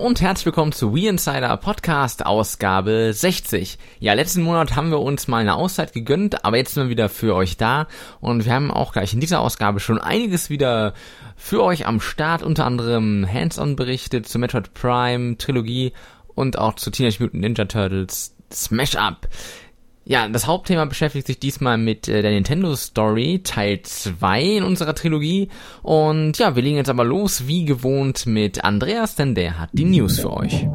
Und herzlich willkommen zu We Insider Podcast Ausgabe 60. Ja, letzten Monat haben wir uns mal eine Auszeit gegönnt, aber jetzt sind wir wieder für euch da und wir haben auch gleich in dieser Ausgabe schon einiges wieder für euch am Start, unter anderem Hands-on berichtet zur Metroid Prime Trilogie und auch zu Teenage Mutant Ninja Turtles Smash Up. Ja, das Hauptthema beschäftigt sich diesmal mit äh, der Nintendo Story Teil 2 in unserer Trilogie. Und ja, wir legen jetzt aber los, wie gewohnt, mit Andreas, denn der hat die News für euch.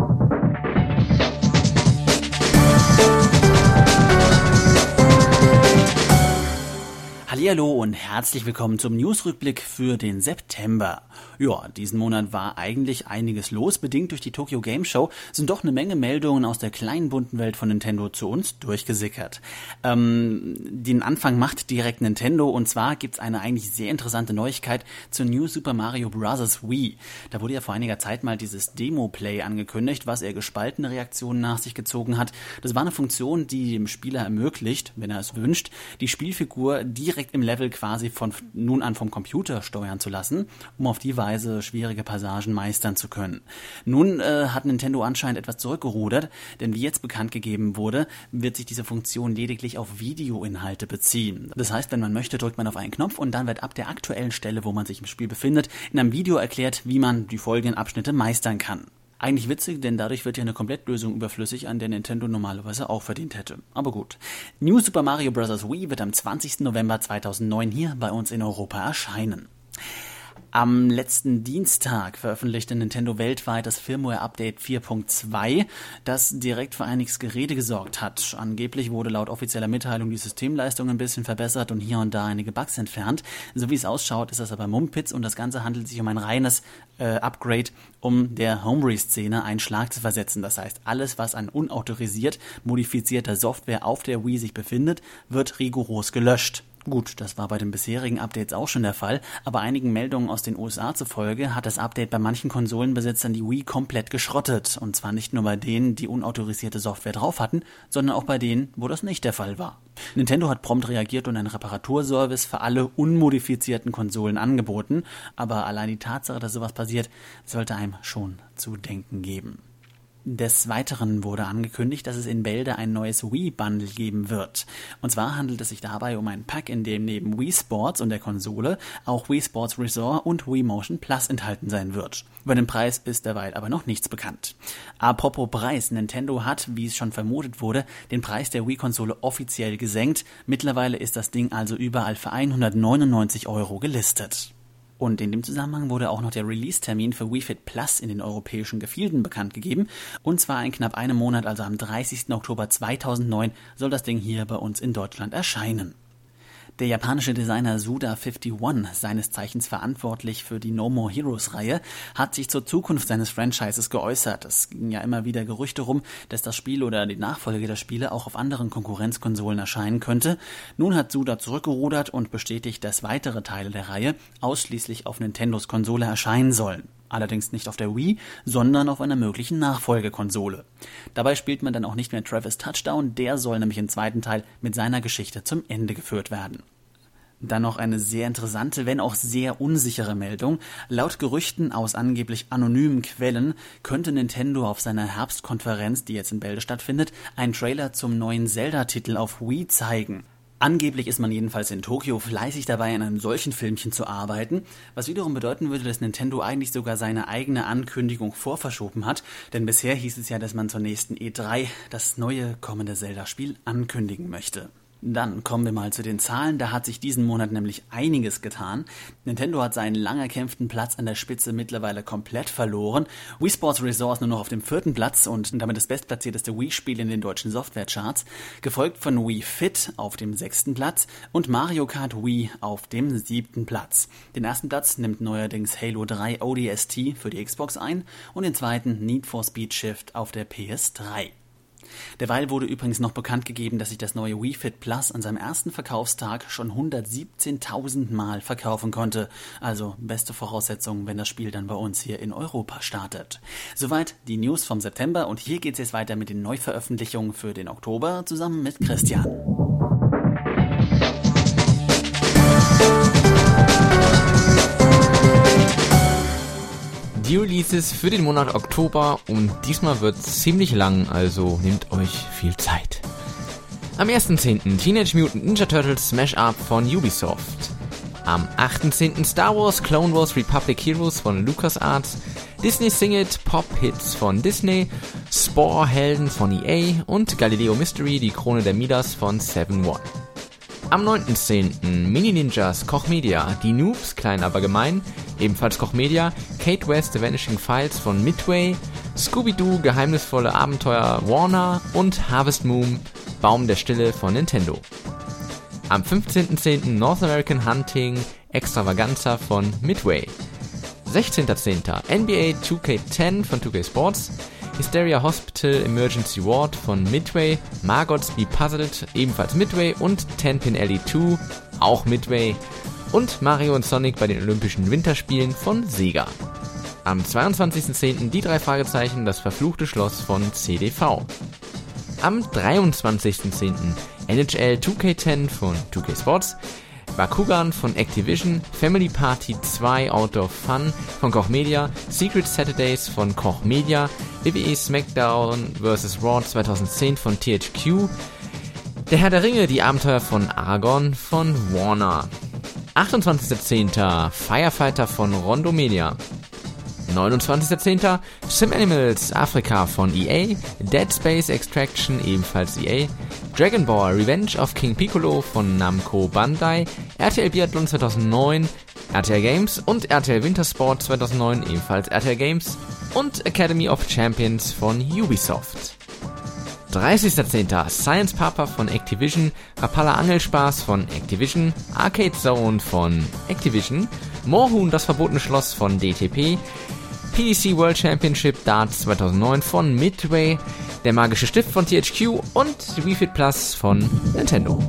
Hallihallo und herzlich willkommen zum Newsrückblick für den September. Ja, diesen Monat war eigentlich einiges los. Bedingt durch die Tokyo Game Show sind doch eine Menge Meldungen aus der kleinen bunten Welt von Nintendo zu uns durchgesickert. Ähm, den Anfang macht direkt Nintendo und zwar gibt's eine eigentlich sehr interessante Neuigkeit zur New Super Mario Bros. Wii. Da wurde ja vor einiger Zeit mal dieses Demo-Play angekündigt, was eher gespaltene Reaktionen nach sich gezogen hat. Das war eine Funktion, die dem Spieler ermöglicht, wenn er es wünscht, die Spielfigur direkt direkt im Level quasi von nun an vom Computer steuern zu lassen, um auf die Weise schwierige Passagen meistern zu können. Nun äh, hat Nintendo anscheinend etwas zurückgerudert, denn wie jetzt bekannt gegeben wurde, wird sich diese Funktion lediglich auf Videoinhalte beziehen. Das heißt, wenn man möchte, drückt man auf einen Knopf und dann wird ab der aktuellen Stelle, wo man sich im Spiel befindet, in einem Video erklärt, wie man die folgenden Abschnitte meistern kann. Eigentlich witzig, denn dadurch wird ja eine Komplettlösung überflüssig, an der Nintendo normalerweise auch verdient hätte. Aber gut. New Super Mario Bros. Wii wird am 20. November 2009 hier bei uns in Europa erscheinen. Am letzten Dienstag veröffentlichte Nintendo weltweit das Firmware Update 4.2, das direkt für einiges Gerede gesorgt hat. Angeblich wurde laut offizieller Mitteilung die Systemleistung ein bisschen verbessert und hier und da einige Bugs entfernt. So wie es ausschaut, ist das aber Mumpitz und das Ganze handelt sich um ein reines äh, Upgrade, um der Homebrew-Szene einen Schlag zu versetzen. Das heißt, alles, was an unautorisiert modifizierter Software auf der Wii sich befindet, wird rigoros gelöscht. Gut, das war bei den bisherigen Updates auch schon der Fall, aber einigen Meldungen aus den USA zufolge hat das Update bei manchen Konsolenbesitzern die Wii komplett geschrottet. Und zwar nicht nur bei denen, die unautorisierte Software drauf hatten, sondern auch bei denen, wo das nicht der Fall war. Nintendo hat prompt reagiert und einen Reparaturservice für alle unmodifizierten Konsolen angeboten, aber allein die Tatsache, dass sowas passiert, sollte einem schon zu denken geben. Des Weiteren wurde angekündigt, dass es in Bälde ein neues Wii-Bundle geben wird. Und zwar handelt es sich dabei um ein Pack, in dem neben Wii Sports und der Konsole auch Wii Sports Resort und Wii Motion Plus enthalten sein wird. Über den Preis ist derweil aber noch nichts bekannt. Apropos Preis, Nintendo hat, wie es schon vermutet wurde, den Preis der Wii-Konsole offiziell gesenkt. Mittlerweile ist das Ding also überall für 199 Euro gelistet. Und in dem Zusammenhang wurde auch noch der Release-Termin für Wii Fit Plus in den europäischen Gefilden bekannt gegeben. Und zwar in knapp einem Monat, also am 30. Oktober 2009, soll das Ding hier bei uns in Deutschland erscheinen. Der japanische Designer Suda51, seines Zeichens verantwortlich für die No More Heroes Reihe, hat sich zur Zukunft seines Franchises geäußert. Es ging ja immer wieder Gerüchte rum, dass das Spiel oder die Nachfolge der Spiele auch auf anderen Konkurrenzkonsolen erscheinen könnte. Nun hat Suda zurückgerudert und bestätigt, dass weitere Teile der Reihe ausschließlich auf Nintendos Konsole erscheinen sollen. Allerdings nicht auf der Wii, sondern auf einer möglichen Nachfolgekonsole. Dabei spielt man dann auch nicht mehr Travis Touchdown, der soll nämlich im zweiten Teil mit seiner Geschichte zum Ende geführt werden. Dann noch eine sehr interessante, wenn auch sehr unsichere Meldung. Laut Gerüchten aus angeblich anonymen Quellen könnte Nintendo auf seiner Herbstkonferenz, die jetzt in Bälde stattfindet, einen Trailer zum neuen Zelda-Titel auf Wii zeigen. Angeblich ist man jedenfalls in Tokio fleißig dabei, an einem solchen Filmchen zu arbeiten, was wiederum bedeuten würde, dass Nintendo eigentlich sogar seine eigene Ankündigung vorverschoben hat, denn bisher hieß es ja, dass man zur nächsten E3 das neue kommende Zelda-Spiel ankündigen möchte. Dann kommen wir mal zu den Zahlen. Da hat sich diesen Monat nämlich einiges getan. Nintendo hat seinen lang erkämpften Platz an der Spitze mittlerweile komplett verloren. Wii Sports Resort nur noch auf dem vierten Platz und damit das bestplatzierteste Wii-Spiel in den deutschen Softwarecharts, gefolgt von Wii Fit auf dem sechsten Platz und Mario Kart Wii auf dem siebten Platz. Den ersten Platz nimmt neuerdings Halo 3 ODST für die Xbox ein und den zweiten Need for Speed Shift auf der PS3. Derweil wurde übrigens noch bekannt gegeben, dass sich das neue Wii Fit Plus an seinem ersten Verkaufstag schon 117.000 Mal verkaufen konnte. Also beste Voraussetzungen, wenn das Spiel dann bei uns hier in Europa startet. Soweit die News vom September und hier geht es jetzt weiter mit den Neuveröffentlichungen für den Oktober zusammen mit Christian. Die Releases für den Monat Oktober und diesmal wird ziemlich lang, also nehmt euch viel Zeit. Am 1.10. Teenage Mutant Ninja Turtles Smash Up von Ubisoft. Am 8.10. Star Wars Clone Wars Republic Heroes von LucasArts, Disney Sing It Pop Hits von Disney, Spore Helden von EA und Galileo Mystery Die Krone der Midas von 7 One. Am 9.10. Mini Ninjas Koch Media, Die Noobs, klein aber gemein, ebenfalls Koch Media, Kate West The Vanishing Files von Midway, Scooby-Doo Geheimnisvolle Abenteuer Warner und Harvest Moon Baum der Stille von Nintendo. Am 15.10. North American Hunting Extravaganza von Midway. 16.10. NBA 2K10 von 2K Sports. Hysteria Hospital Emergency Ward von Midway. Margots Be Puzzled ebenfalls Midway und Tenpin Alley 2 auch Midway. Und Mario und Sonic bei den Olympischen Winterspielen von Sega. Am 22.10. die drei Fragezeichen Das verfluchte Schloss von CDV. Am 23.10. NHL 2K10 von 2K Sports, Bakugan von Activision, Family Party 2 Outdoor Fun von Koch Media, Secret Saturdays von Koch Media, WWE SmackDown vs. Raw 2010 von THQ, Der Herr der Ringe, die Abenteuer von Aragorn von Warner. 28.10. Firefighter von Rondo Media. 29.10. Sim Animals Afrika von EA, Dead Space Extraction ebenfalls EA, Dragon Ball Revenge of King Piccolo von Namco Bandai, RTL Biathlon 2009, RTL Games und RTL Wintersport 2009 ebenfalls RTL Games und Academy of Champions von Ubisoft. 30.10. Science Papa von Activision, Rapala Angelspaß von Activision, Arcade Zone von Activision, Moorhuhn das verbotene Schloss von DTP, PDC World Championship Darts 2009 von Midway, der magische Stift von THQ und Wii Fit Plus von Nintendo.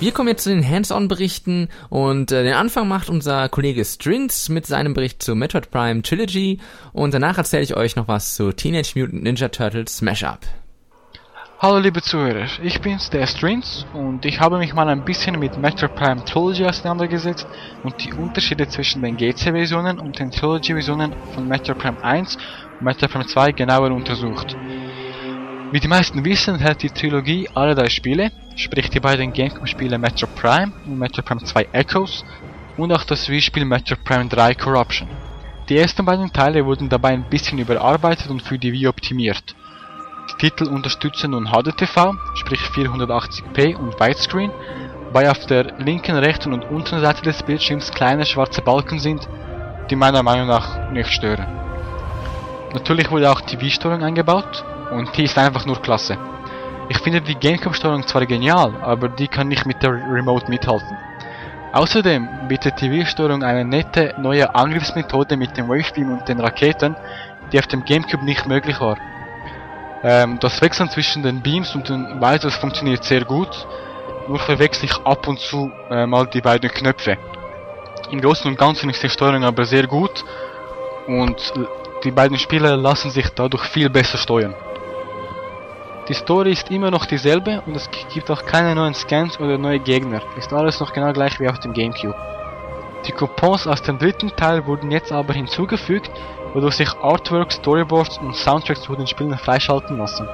Wir kommen jetzt zu den Hands-on-Berichten und äh, den Anfang macht unser Kollege Strins mit seinem Bericht zu Metroid Prime Trilogy und danach erzähle ich euch noch was zu Teenage Mutant Ninja Turtles Smash Up. Hallo liebe Zuhörer, ich bin's, der Strins und ich habe mich mal ein bisschen mit Metroid Prime Trilogy auseinandergesetzt und die Unterschiede zwischen den GC-Versionen und den Trilogy-Versionen von Metroid Prime 1 und Metroid Prime 2 genauer untersucht. Wie die meisten wissen, hält die Trilogie alle drei Spiele, sprich die beiden Gamecube-Spiele Metroid Prime und Metroid Prime 2 Echoes und auch das Wii-Spiel Metroid Prime 3 Corruption. Die ersten beiden Teile wurden dabei ein bisschen überarbeitet und für die Wii optimiert. Titel unterstützen nun HDTV, sprich 480p und Widescreen, wobei auf der linken, rechten und unteren Seite des Bildschirms kleine schwarze Balken sind, die meiner Meinung nach nicht stören. Natürlich wurde auch die Wii-Steuerung eingebaut und die ist einfach nur klasse. Ich finde die Gamecube-Steuerung zwar genial, aber die kann nicht mit der Remote mithalten. Außerdem bietet die Wii-Steuerung eine nette neue Angriffsmethode mit dem Wavebeam und den Raketen, die auf dem Gamecube nicht möglich war. Ähm, das Wechseln zwischen den Beams und den Visors funktioniert sehr gut, nur verwechsel ich ab und zu äh, mal die beiden Knöpfe. Im Großen und Ganzen ist die Steuerung aber sehr gut und die beiden Spieler lassen sich dadurch viel besser steuern. Die Story ist immer noch dieselbe und es gibt auch keine neuen Scans oder neue Gegner, ist alles noch genau gleich wie auf dem Gamecube. Die Coupons aus dem dritten Teil wurden jetzt aber hinzugefügt, wodurch sich Artworks, Storyboards und Soundtracks zu den Spielen freischalten lassen.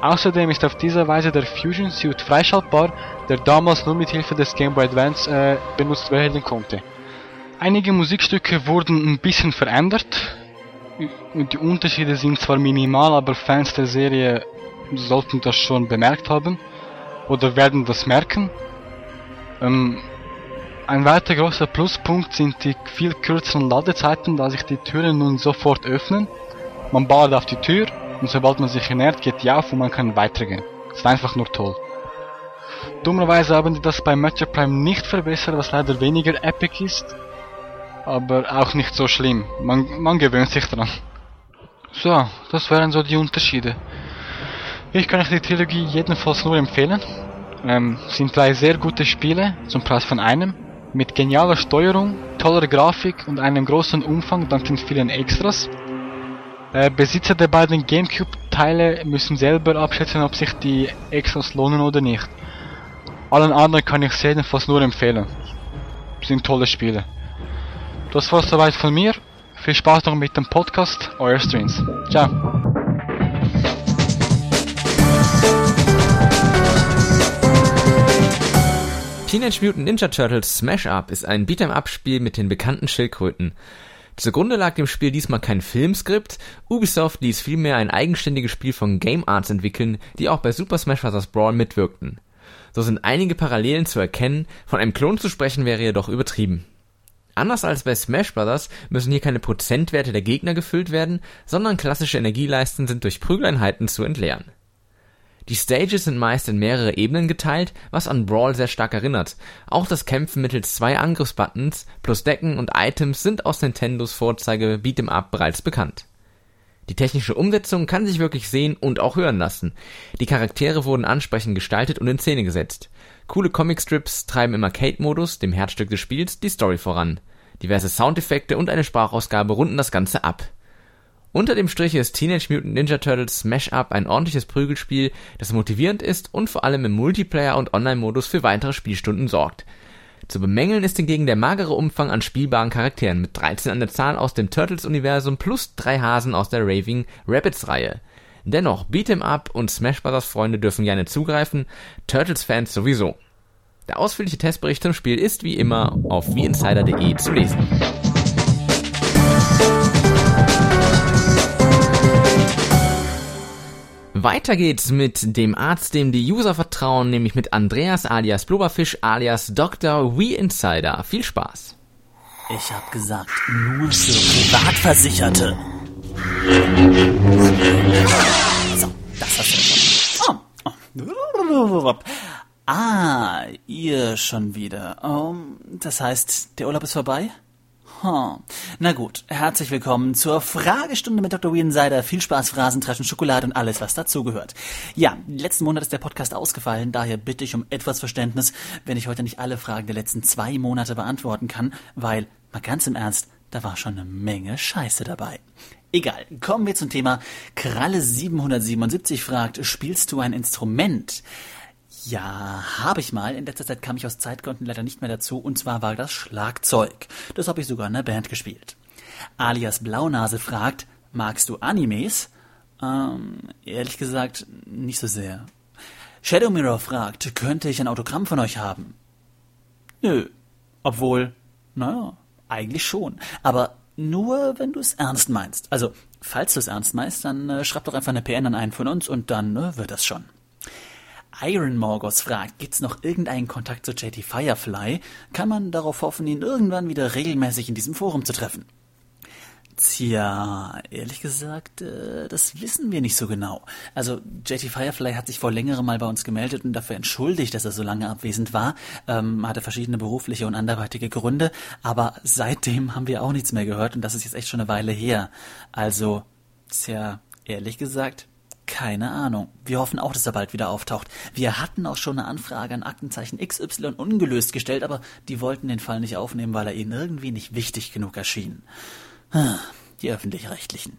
Außerdem ist auf diese Weise der Fusion Suit freischaltbar, der damals nur mit Hilfe des Game Boy Advance äh, benutzt werden konnte. Einige Musikstücke wurden ein bisschen verändert und die Unterschiede sind zwar minimal, aber Fans der Serie sollten das schon bemerkt haben oder werden das merken. Ähm, ein weiter großer Pluspunkt sind die viel kürzeren Ladezeiten, da sich die Türen nun sofort öffnen. Man baut auf die Tür und sobald man sich ernährt, geht die auf und man kann weitergehen. ist einfach nur toll. Dummerweise haben die das bei Metroid Prime nicht verbessert, was leider weniger epic ist. Aber auch nicht so schlimm. Man, man gewöhnt sich dran. So, das wären so die Unterschiede. Ich kann euch die Trilogie jedenfalls nur empfehlen. Ähm, sind drei sehr gute Spiele zum Preis von einem mit genialer Steuerung, toller Grafik und einem großen Umfang dank den vielen Extras. Äh, Besitzer der beiden Gamecube-Teile müssen selber abschätzen, ob sich die Extras lohnen oder nicht. Allen anderen kann ich es jedenfalls nur empfehlen. Sind tolle Spiele. Das war's soweit von mir. Viel Spaß noch mit dem Podcast. Euer Streams. Ciao. Teenage Mutant Ninja Turtles Smash Up ist ein Beat'em-up-Spiel mit den bekannten Schildkröten. Zugrunde lag dem Spiel diesmal kein Filmskript, Ubisoft ließ vielmehr ein eigenständiges Spiel von Game Arts entwickeln, die auch bei Super Smash Bros. Brawl mitwirkten. So sind einige Parallelen zu erkennen, von einem Klon zu sprechen wäre jedoch übertrieben. Anders als bei Smash Bros. müssen hier keine Prozentwerte der Gegner gefüllt werden, sondern klassische Energieleisten sind durch Prügeleinheiten zu entleeren. Die Stages sind meist in mehrere Ebenen geteilt, was an Brawl sehr stark erinnert. Auch das Kämpfen mittels zwei Angriffsbuttons plus Decken und Items sind aus Nintendos Vorzeige Beat'em Up bereits bekannt. Die technische Umsetzung kann sich wirklich sehen und auch hören lassen. Die Charaktere wurden ansprechend gestaltet und in Szene gesetzt. Coole Comicstrips treiben im Arcade-Modus, dem Herzstück des Spiels, die Story voran. Diverse Soundeffekte und eine Sprachausgabe runden das Ganze ab. Unter dem Strich ist Teenage Mutant Ninja Turtles Smash Up ein ordentliches Prügelspiel, das motivierend ist und vor allem im Multiplayer und Online-Modus für weitere Spielstunden sorgt. Zu bemängeln ist hingegen der magere Umfang an spielbaren Charakteren mit 13 an der Zahl aus dem Turtles-Universum plus drei Hasen aus der Raving Rapids-Reihe. Dennoch, Beat'em Up und Smash Bros. Freunde dürfen gerne zugreifen, Turtles-Fans sowieso. Der ausführliche Testbericht zum Spiel ist wie immer auf wieinsider.de zu lesen. Weiter geht's mit dem Arzt, dem die User vertrauen, nämlich mit Andreas alias Blubberfisch alias Dr. We Insider. Viel Spaß. Ich hab gesagt, nur für Privatversicherte. So, das hast du davon. Oh. Ah, ihr schon wieder. Um, das heißt, der Urlaub ist vorbei? Na gut, herzlich willkommen zur Fragestunde mit Dr. Insider. Viel Spaß, Phrasentreschen, Schokolade und alles, was dazugehört. Ja, letzten Monat ist der Podcast ausgefallen, daher bitte ich um etwas Verständnis, wenn ich heute nicht alle Fragen der letzten zwei Monate beantworten kann, weil, mal ganz im Ernst, da war schon eine Menge Scheiße dabei. Egal, kommen wir zum Thema. Kralle 777 fragt, spielst du ein Instrument? Ja, habe ich mal. In letzter Zeit kam ich aus Zeitgründen leider nicht mehr dazu, und zwar war das Schlagzeug. Das habe ich sogar in der Band gespielt. Alias Blaunase fragt, magst du Animes? Ähm, ehrlich gesagt, nicht so sehr. Shadow Mirror fragt, könnte ich ein Autogramm von euch haben? Nö. Obwohl, naja, eigentlich schon. Aber nur, wenn du es ernst meinst. Also, falls du es ernst meinst, dann äh, schreib doch einfach eine PN an einen von uns und dann äh, wird das schon. Iron Morgos fragt, gibt's noch irgendeinen Kontakt zu JT Firefly? Kann man darauf hoffen, ihn irgendwann wieder regelmäßig in diesem Forum zu treffen? Tja, ehrlich gesagt, äh, das wissen wir nicht so genau. Also JT Firefly hat sich vor längerem mal bei uns gemeldet und dafür entschuldigt, dass er so lange abwesend war. Ähm, hatte verschiedene berufliche und anderweitige Gründe, aber seitdem haben wir auch nichts mehr gehört und das ist jetzt echt schon eine Weile her. Also, tja, ehrlich gesagt, keine Ahnung. Wir hoffen auch, dass er bald wieder auftaucht. Wir hatten auch schon eine Anfrage an Aktenzeichen XY ungelöst gestellt, aber die wollten den Fall nicht aufnehmen, weil er ihnen irgendwie nicht wichtig genug erschien. Ah, die öffentlich-rechtlichen.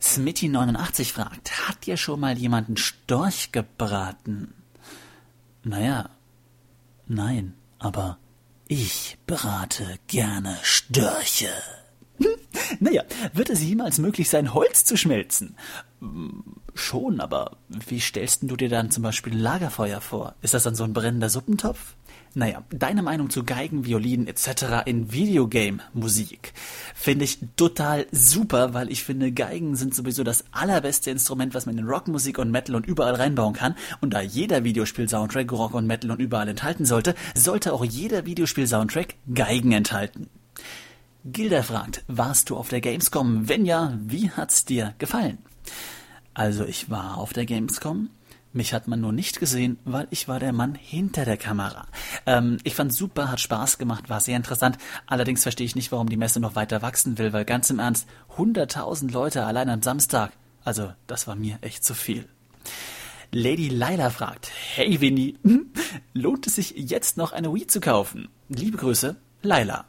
Smitty89 fragt, hat ihr schon mal jemanden Storch gebraten? Naja, nein, aber ich berate gerne Störche. Naja, wird es jemals möglich sein, Holz zu schmelzen? Schon, aber wie stellst du dir dann zum Beispiel Lagerfeuer vor? Ist das dann so ein brennender Suppentopf? Naja, deine Meinung zu Geigen, Violinen etc. in Videogame-Musik finde ich total super, weil ich finde, Geigen sind sowieso das allerbeste Instrument, was man in Rockmusik und Metal und überall reinbauen kann. Und da jeder Videospiel-Soundtrack Rock und Metal und überall enthalten sollte, sollte auch jeder Videospiel-Soundtrack Geigen enthalten. Gilda fragt, warst du auf der Gamescom? Wenn ja, wie hat's dir gefallen? Also ich war auf der Gamescom. Mich hat man nur nicht gesehen, weil ich war der Mann hinter der Kamera. Ähm, ich fand super, hat Spaß gemacht, war sehr interessant. Allerdings verstehe ich nicht, warum die Messe noch weiter wachsen will, weil ganz im Ernst, 100.000 Leute allein am Samstag. Also, das war mir echt zu viel. Lady Laila fragt, hey Winnie, lohnt es sich jetzt noch eine Wii zu kaufen? Liebe Grüße, Laila.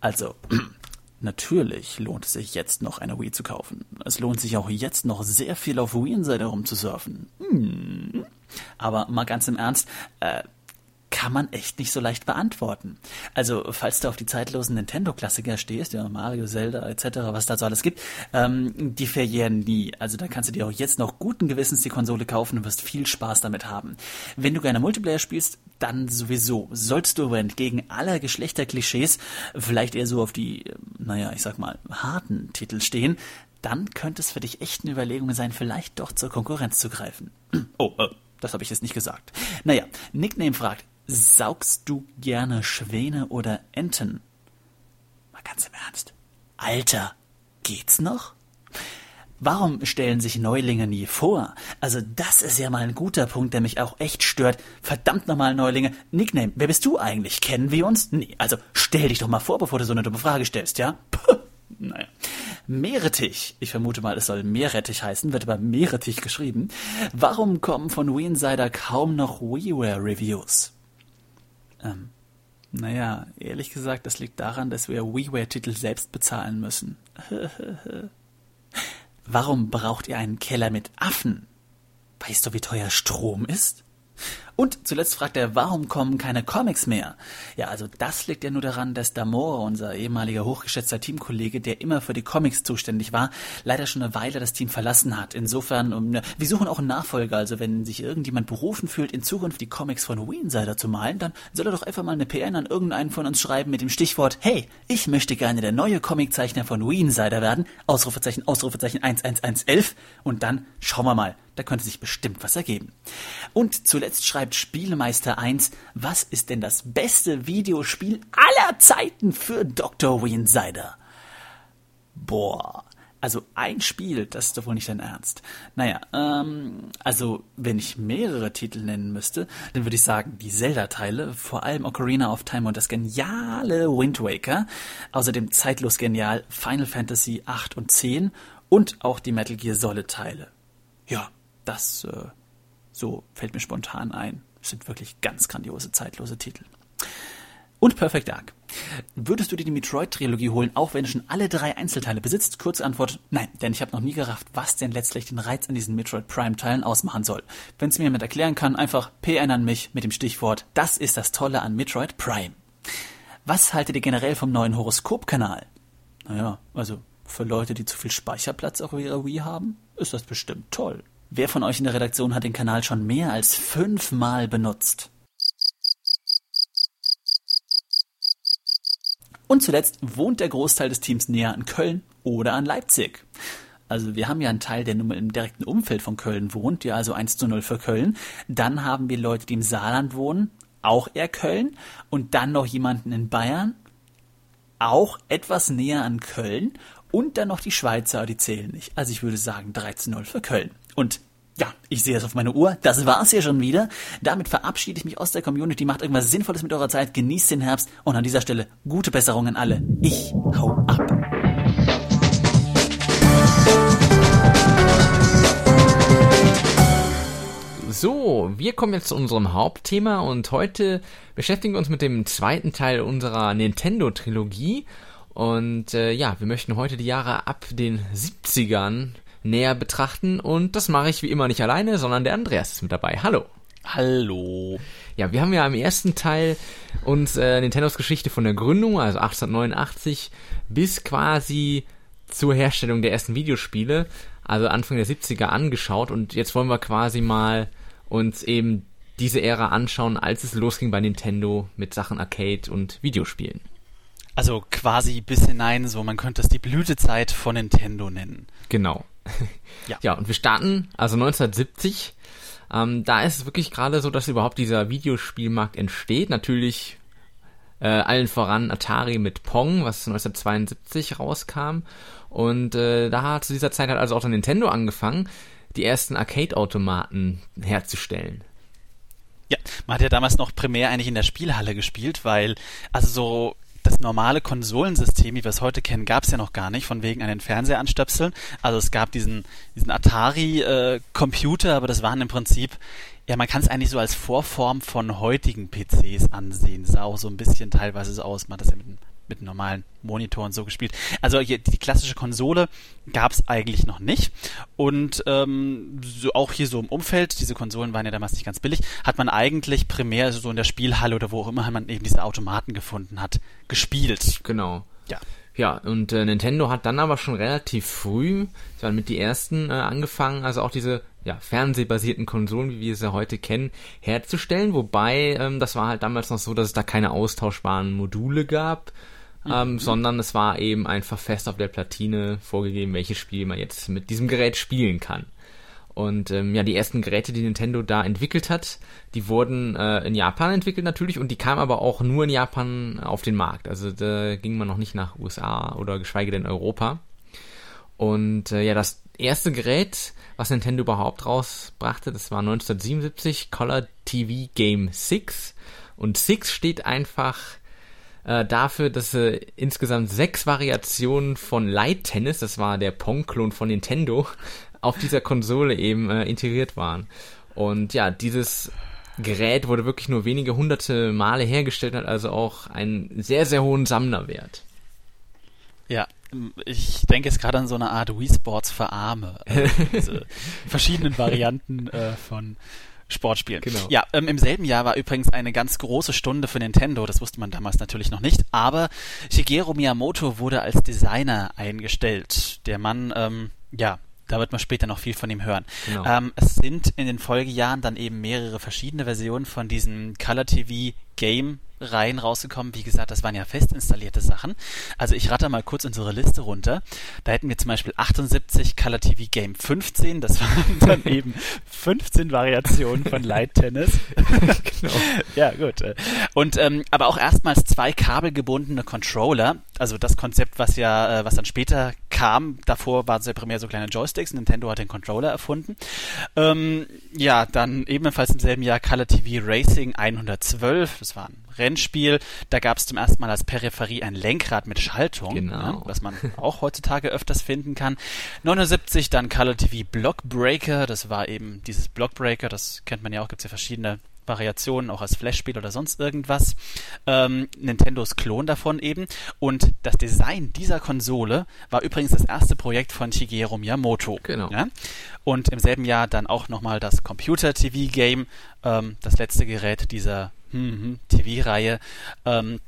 Also, Natürlich lohnt es sich jetzt noch eine Wii zu kaufen. Es lohnt sich auch jetzt noch sehr viel auf Wii Insider rumzusurfen. Hm. Aber mal ganz im Ernst, äh, kann man echt nicht so leicht beantworten. Also, falls du auf die zeitlosen Nintendo-Klassiker stehst, ja, Mario, Zelda etc., was da so alles gibt, ähm, die verjähren nie. Also, da kannst du dir auch jetzt noch guten Gewissens die Konsole kaufen und wirst viel Spaß damit haben. Wenn du gerne Multiplayer spielst, dann sowieso. Sollst du aber entgegen aller Geschlechterklischees vielleicht eher so auf die, naja, ich sag mal, harten Titel stehen, dann könnte es für dich echt eine Überlegung sein, vielleicht doch zur Konkurrenz zu greifen. Oh, äh, das habe ich jetzt nicht gesagt. Naja, Nickname fragt, saugst du gerne Schwäne oder Enten? Mal ganz im Ernst. Alter, geht's noch? Warum stellen sich Neulinge nie vor? Also das ist ja mal ein guter Punkt, der mich auch echt stört. Verdammt nochmal, Neulinge. Nickname, wer bist du eigentlich? Kennen wir uns? Nee, also stell dich doch mal vor, bevor du so eine dumme Frage stellst, ja? Puh. Naja. Meerrettich, ich vermute mal, es soll Meerrettich heißen, wird aber Meerrettich geschrieben. Warum kommen von WeInsider kaum noch WiiWare-Reviews? Ähm, naja, ehrlich gesagt, das liegt daran, dass wir WiiWare-Titel selbst bezahlen müssen. Warum braucht ihr einen Keller mit Affen? Weißt du, wie teuer Strom ist? Und zuletzt fragt er, warum kommen keine Comics mehr? Ja, also das liegt ja nur daran, dass Damore, unser ehemaliger hochgeschätzter Teamkollege, der immer für die Comics zuständig war, leider schon eine Weile das Team verlassen hat. Insofern, um, wir suchen auch einen Nachfolger. Also wenn sich irgendjemand berufen fühlt, in Zukunft die Comics von Weensider zu malen, dann soll er doch einfach mal eine PN an irgendeinen von uns schreiben mit dem Stichwort, hey, ich möchte gerne der neue Comiczeichner von Weensider werden. Ausrufezeichen, Ausrufezeichen 11111. Und dann schauen wir mal. Da könnte sich bestimmt was ergeben. Und zuletzt schreibt Spielemeister 1, was ist denn das beste Videospiel aller Zeiten für Dr. Winsider? Boah. Also ein Spiel, das ist doch wohl nicht dein Ernst. Naja, ähm, also wenn ich mehrere Titel nennen müsste, dann würde ich sagen die Zelda-Teile, vor allem Ocarina of Time und das geniale Wind Waker, außerdem zeitlos genial Final Fantasy 8 und 10 und auch die Metal Gear Solid-Teile. Ja, das äh, so fällt mir spontan ein. Das sind wirklich ganz grandiose, zeitlose Titel. Und Perfect Dark. Würdest du dir die Metroid-Trilogie holen, auch wenn du schon alle drei Einzelteile besitzt? Kurze Antwort, nein, denn ich habe noch nie gerafft, was denn letztlich den Reiz an diesen Metroid Prime-Teilen ausmachen soll. Wenn es mir jemand erklären kann, einfach PN an mich mit dem Stichwort, das ist das Tolle an Metroid Prime. Was haltet ihr generell vom neuen Horoskop-Kanal? Naja, also für Leute, die zu viel Speicherplatz auf ihrer Wii haben, ist das bestimmt toll. Wer von euch in der Redaktion hat den Kanal schon mehr als fünfmal benutzt? Und zuletzt wohnt der Großteil des Teams näher an Köln oder an Leipzig. Also wir haben ja einen Teil, der nun im direkten Umfeld von Köln wohnt, ja also 1 zu 0 für Köln. Dann haben wir Leute, die im Saarland wohnen, auch eher Köln. Und dann noch jemanden in Bayern, auch etwas näher an Köln. Und dann noch die Schweizer, die zählen nicht. Also ich würde sagen 3 zu 0 für Köln. Und ja, ich sehe es auf meine Uhr. Das war's hier schon wieder. Damit verabschiede ich mich aus der Community. Macht irgendwas Sinnvolles mit eurer Zeit. Genießt den Herbst. Und an dieser Stelle gute Besserung an alle. Ich hau ab. So, wir kommen jetzt zu unserem Hauptthema und heute beschäftigen wir uns mit dem zweiten Teil unserer Nintendo-Trilogie. Und äh, ja, wir möchten heute die Jahre ab den 70ern näher betrachten und das mache ich wie immer nicht alleine, sondern der Andreas ist mit dabei. Hallo. Hallo. Ja, wir haben ja im ersten Teil uns äh, Nintendos Geschichte von der Gründung, also 1889, bis quasi zur Herstellung der ersten Videospiele, also Anfang der 70er angeschaut und jetzt wollen wir quasi mal uns eben diese Ära anschauen, als es losging bei Nintendo mit Sachen Arcade und Videospielen. Also quasi bis hinein, so man könnte es die Blütezeit von Nintendo nennen. Genau. Ja. ja, und wir starten also 1970. Ähm, da ist es wirklich gerade so, dass überhaupt dieser Videospielmarkt entsteht. Natürlich äh, allen voran Atari mit Pong, was 1972 rauskam. Und äh, da hat zu dieser Zeit halt also auch der Nintendo angefangen, die ersten Arcade-Automaten herzustellen. Ja, man hat ja damals noch primär eigentlich in der Spielhalle gespielt, weil also so das normale Konsolensystem, wie wir es heute kennen, gab es ja noch gar nicht, von wegen an den Fernseher anstöpseln. Also es gab diesen, diesen Atari-Computer, äh, aber das waren im Prinzip, ja, man kann es eigentlich so als Vorform von heutigen PCs ansehen. Das sah auch so ein bisschen teilweise so aus. Man hat das ja mit einem mit normalen Monitoren so gespielt. Also hier, die klassische Konsole gab es eigentlich noch nicht. Und ähm, so auch hier so im Umfeld, diese Konsolen waren ja damals nicht ganz billig, hat man eigentlich primär so in der Spielhalle oder wo auch immer man eben diese Automaten gefunden hat, gespielt. Genau. Ja. Ja, und äh, Nintendo hat dann aber schon relativ früh, das waren mit die ersten, äh, angefangen, also auch diese ja, fernsehbasierten Konsolen, wie wir sie heute kennen, herzustellen. Wobei, ähm, das war halt damals noch so, dass es da keine austauschbaren Module gab, ähm, mhm. sondern es war eben einfach fest auf der Platine vorgegeben, welches Spiel man jetzt mit diesem Gerät spielen kann. Und ähm, ja, die ersten Geräte, die Nintendo da entwickelt hat, die wurden äh, in Japan entwickelt natürlich und die kamen aber auch nur in Japan auf den Markt. Also da ging man noch nicht nach USA oder geschweige denn Europa. Und äh, ja, das erste Gerät, was Nintendo überhaupt rausbrachte, das war 1977 Color TV Game 6. Und 6 steht einfach äh, dafür, dass äh, insgesamt sechs Variationen von Light Tennis, das war der Pong-Klon von Nintendo, auf dieser Konsole eben äh, integriert waren. Und ja, dieses Gerät wurde wirklich nur wenige hunderte Male hergestellt, hat also auch einen sehr, sehr hohen Sammlerwert. Ja, ich denke jetzt gerade an so eine Art Wii Sports für Arme. Also diese verschiedenen Varianten äh, von Sportspielen. Genau. Ja, ähm, im selben Jahr war übrigens eine ganz große Stunde für Nintendo, das wusste man damals natürlich noch nicht, aber Shigeru Miyamoto wurde als Designer eingestellt. Der Mann, ähm, ja, da wird man später noch viel von ihm hören. Genau. Ähm, es sind in den Folgejahren dann eben mehrere verschiedene Versionen von diesem Color TV Game Reihen rausgekommen. Wie gesagt, das waren ja fest installierte Sachen. Also ich rate mal kurz unsere Liste runter. Da hätten wir zum Beispiel 78 Color TV Game 15. Das waren dann eben 15 Variationen von Light Tennis. genau. Ja, gut. Und ähm, aber auch erstmals zwei kabelgebundene Controller. Also das Konzept, was ja, äh, was dann später kam. Davor waren es ja primär so kleine Joysticks. Nintendo hat den Controller erfunden. Ähm, ja, dann ebenfalls im selben Jahr Color TV Racing 112. Das waren Rennspiel. Da gab es zum ersten Mal als Peripherie ein Lenkrad mit Schaltung, genau. ja, was man auch heutzutage öfters finden kann. 79 dann Color TV Blockbreaker. Das war eben dieses Blockbreaker. Das kennt man ja auch. Gibt es ja verschiedene Variationen, auch als Flashspiel oder sonst irgendwas. Ähm, Nintendos Klon davon eben. Und das Design dieser Konsole war übrigens das erste Projekt von Shigeru Miyamoto. Genau. Ja? Und im selben Jahr dann auch nochmal das Computer-TV-Game, ähm, das letzte Gerät dieser TV-Reihe. Ähm,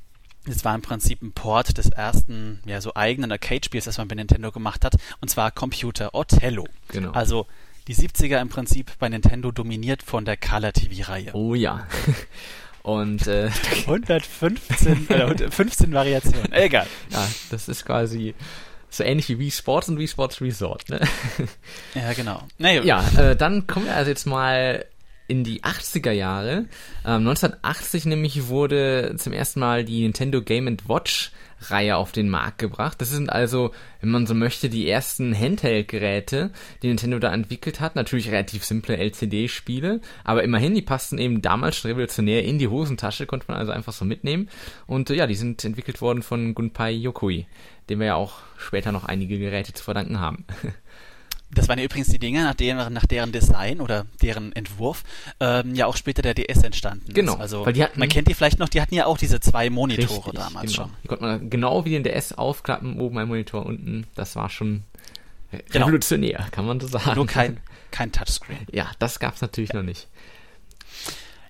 das war im Prinzip ein Port des ersten, ja, so eigenen Arcade-Spiels, das man bei Nintendo gemacht hat, und zwar Computer Othello. Genau. Also die 70er im Prinzip bei Nintendo dominiert von der Color TV-Reihe. Oh ja. Und äh, 115, äh, 15 Variationen. Egal. Ja, das ist quasi so ähnlich wie Wii Sports und Wii Sports Resort, ne? Ja, genau. Nee, ja, äh, dann kommen wir also jetzt mal in die 80er Jahre. Ähm, 1980 nämlich wurde zum ersten Mal die Nintendo Game Watch Reihe auf den Markt gebracht. Das sind also, wenn man so möchte, die ersten Handheld-Geräte, die Nintendo da entwickelt hat. Natürlich relativ simple LCD-Spiele, aber immerhin, die passten eben damals schon revolutionär in die Hosentasche, konnte man also einfach so mitnehmen. Und äh, ja, die sind entwickelt worden von Gunpei Yokoi, dem wir ja auch später noch einige Geräte zu verdanken haben. Das waren ja übrigens die Dinge, nach deren, nach deren Design oder deren Entwurf ähm, ja auch später der DS entstanden genau, ist. Also weil die hatten, man kennt die vielleicht noch, die hatten ja auch diese zwei Monitore richtig, damals genau. schon. Die konnte man genau wie den DS aufklappen, oben ein Monitor, unten. Das war schon genau. revolutionär, kann man so sagen. Nur kein, kein Touchscreen. Ja, das gab's natürlich ja. noch nicht.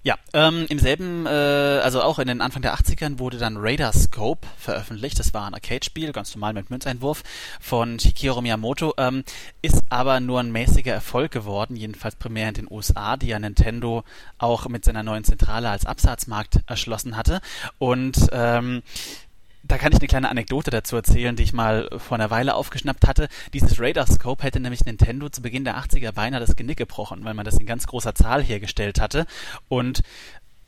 Ja, ähm, im selben, äh, also auch in den Anfang der 80ern wurde dann Radar Scope veröffentlicht. Das war ein Arcade-Spiel, ganz normal mit Münzeinwurf von Shigeru Miyamoto. Ähm, ist aber nur ein mäßiger Erfolg geworden, jedenfalls primär in den USA, die ja Nintendo auch mit seiner neuen Zentrale als Absatzmarkt erschlossen hatte. Und ähm, da kann ich eine kleine Anekdote dazu erzählen, die ich mal vor einer Weile aufgeschnappt hatte. Dieses Radar Scope hätte nämlich Nintendo zu Beginn der 80er beinahe das Genick gebrochen, weil man das in ganz großer Zahl hergestellt hatte. Und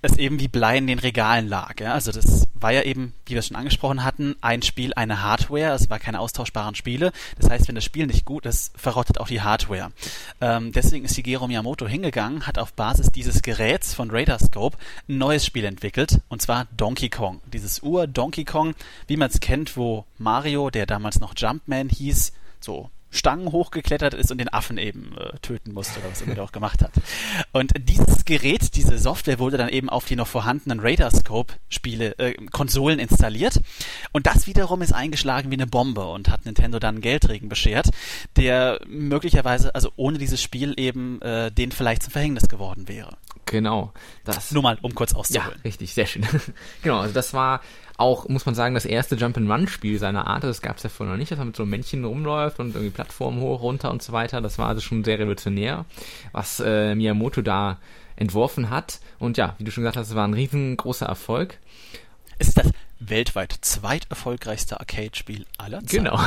es eben wie Blei in den Regalen lag. Ja? Also das war ja eben, wie wir schon angesprochen hatten, ein Spiel, eine Hardware. Es war keine austauschbaren Spiele. Das heißt, wenn das Spiel nicht gut ist, verrottet auch die Hardware. Ähm, deswegen ist Shigeru Miyamoto hingegangen, hat auf Basis dieses Geräts von Radarscope ein neues Spiel entwickelt, und zwar Donkey Kong. Dieses Ur-Donkey Kong, wie man es kennt, wo Mario, der damals noch Jumpman hieß, so Stangen hochgeklettert ist und den Affen eben äh, töten musste oder was immer der auch gemacht hat. Und dieses Gerät, diese Software wurde dann eben auf die noch vorhandenen Radarscope-Spiele, äh, Konsolen installiert. Und das wiederum ist eingeschlagen wie eine Bombe und hat Nintendo dann einen Geldregen beschert, der möglicherweise, also ohne dieses Spiel eben, äh, den vielleicht zum Verhängnis geworden wäre. Genau. Das, Nur mal, um kurz auszuholen. Ja, richtig, sehr schön. genau, also das war auch, muss man sagen, das erste Jump-and-Run-Spiel seiner Art. Das gab es ja vorher noch nicht, dass man mit so einem Männchen rumläuft und irgendwie Plattformen hoch, runter und so weiter. Das war also schon sehr revolutionär, was äh, Miyamoto da entworfen hat. Und ja, wie du schon gesagt hast, es war ein riesengroßer Erfolg. Es ist das weltweit zweiterfolgreichste Arcade-Spiel aller Zeiten. Genau.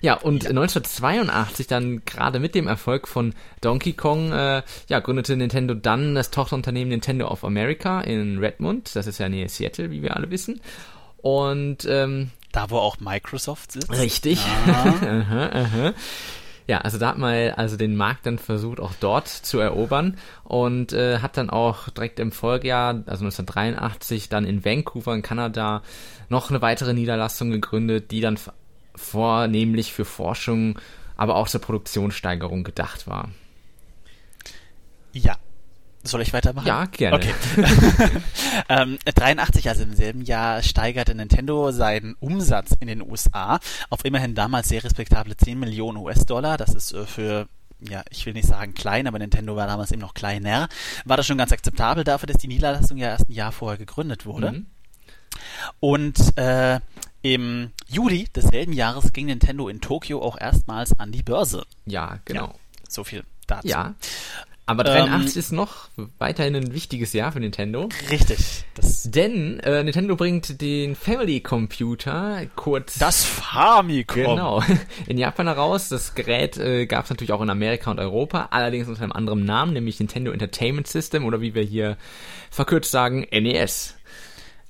Ja, und ja. 1982 dann gerade mit dem Erfolg von Donkey Kong, äh, ja, gründete Nintendo dann das Tochterunternehmen Nintendo of America in Redmond. Das ist ja nähe Seattle, wie wir alle wissen. Und ähm, da, wo auch Microsoft sitzt. Richtig. aha, aha. Ja, also da hat man also den Markt dann versucht, auch dort zu erobern und äh, hat dann auch direkt im Folgejahr, also 1983, dann in Vancouver in Kanada noch eine weitere Niederlassung gegründet, die dann vornehmlich für Forschung, aber auch zur Produktionssteigerung gedacht war. Ja. Soll ich weitermachen? Ja, gerne. Okay. ähm, 83, also im selben Jahr, steigerte Nintendo seinen Umsatz in den USA auf immerhin damals sehr respektable 10 Millionen US-Dollar. Das ist äh, für ja, ich will nicht sagen klein, aber Nintendo war damals eben noch kleiner. War das schon ganz akzeptabel dafür, dass die Niederlassung ja erst ein Jahr vorher gegründet wurde. Mhm. Und äh, im Juli desselben Jahres ging Nintendo in Tokio auch erstmals an die Börse. Ja, genau. Ja, so viel dazu. Ja. Aber 83 ähm, ist noch weiterhin ein wichtiges Jahr für Nintendo. Richtig. Denn äh, Nintendo bringt den Family Computer kurz. Das Famicom. Genau. In Japan heraus. Das Gerät äh, gab es natürlich auch in Amerika und Europa, allerdings unter einem anderen Namen, nämlich Nintendo Entertainment System oder wie wir hier verkürzt sagen, NES.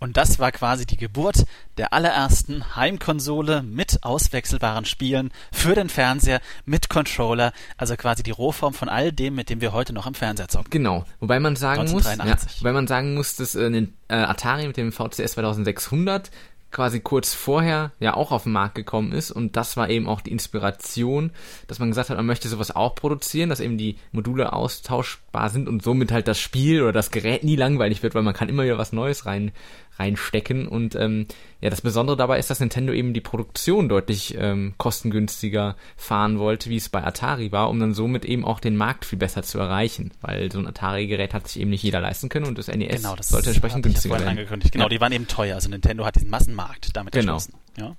Und das war quasi die Geburt der allerersten Heimkonsole mit auswechselbaren Spielen für den Fernseher mit Controller, also quasi die Rohform von all dem, mit dem wir heute noch im Fernseher zocken. Genau, wobei man sagen muss, ja, wobei man sagen muss, dass äh, äh Atari mit dem VCS 2600 quasi kurz vorher ja auch auf den Markt gekommen ist. Und das war eben auch die Inspiration, dass man gesagt hat, man möchte sowas auch produzieren, dass eben die Module austauschbar sind und somit halt das Spiel oder das Gerät nie langweilig wird, weil man kann immer wieder was Neues rein reinstecken. Und ähm, ja, das Besondere dabei ist, dass Nintendo eben die Produktion deutlich ähm, kostengünstiger fahren wollte, wie es bei Atari war, um dann somit eben auch den Markt viel besser zu erreichen, weil so ein Atari-Gerät hat sich eben nicht jeder leisten können und das NES genau, das sollte entsprechend günstiger sein. Angekündigt. Genau, ja. die waren eben teuer. Also Nintendo hat diesen Massenmarkt damit genau. erschlossen. Ja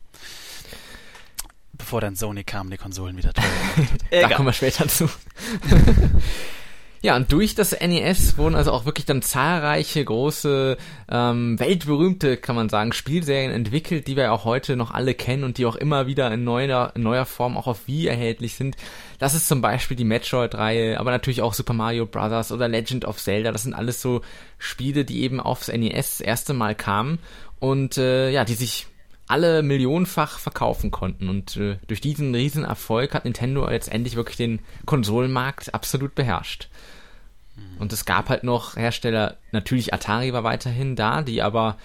bevor dann Sony kam, die Konsolen wieder teuer. da kommen wir später zu. Ja, und durch das NES wurden also auch wirklich dann zahlreiche große, ähm, weltberühmte, kann man sagen, Spielserien entwickelt, die wir auch heute noch alle kennen und die auch immer wieder in neuer, in neuer Form auch auf Wii erhältlich sind. Das ist zum Beispiel die Metroid-Reihe, aber natürlich auch Super Mario Bros. oder Legend of Zelda. Das sind alles so Spiele, die eben aufs NES das erste Mal kamen und äh, ja, die sich alle millionenfach verkaufen konnten. Und äh, durch diesen riesen Erfolg hat Nintendo letztendlich wirklich den Konsolenmarkt absolut beherrscht. Und es gab halt noch Hersteller, natürlich Atari war weiterhin da, die aber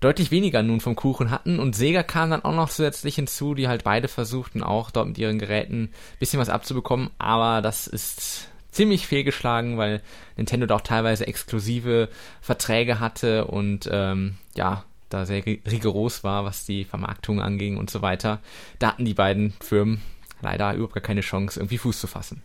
deutlich weniger nun vom Kuchen hatten und Sega kam dann auch noch zusätzlich hinzu, die halt beide versuchten auch dort mit ihren Geräten ein bisschen was abzubekommen, aber das ist ziemlich fehlgeschlagen, weil Nintendo da auch teilweise exklusive Verträge hatte und ähm, ja, da sehr rigoros war, was die Vermarktung anging und so weiter. Da hatten die beiden Firmen leider überhaupt gar keine Chance, irgendwie Fuß zu fassen.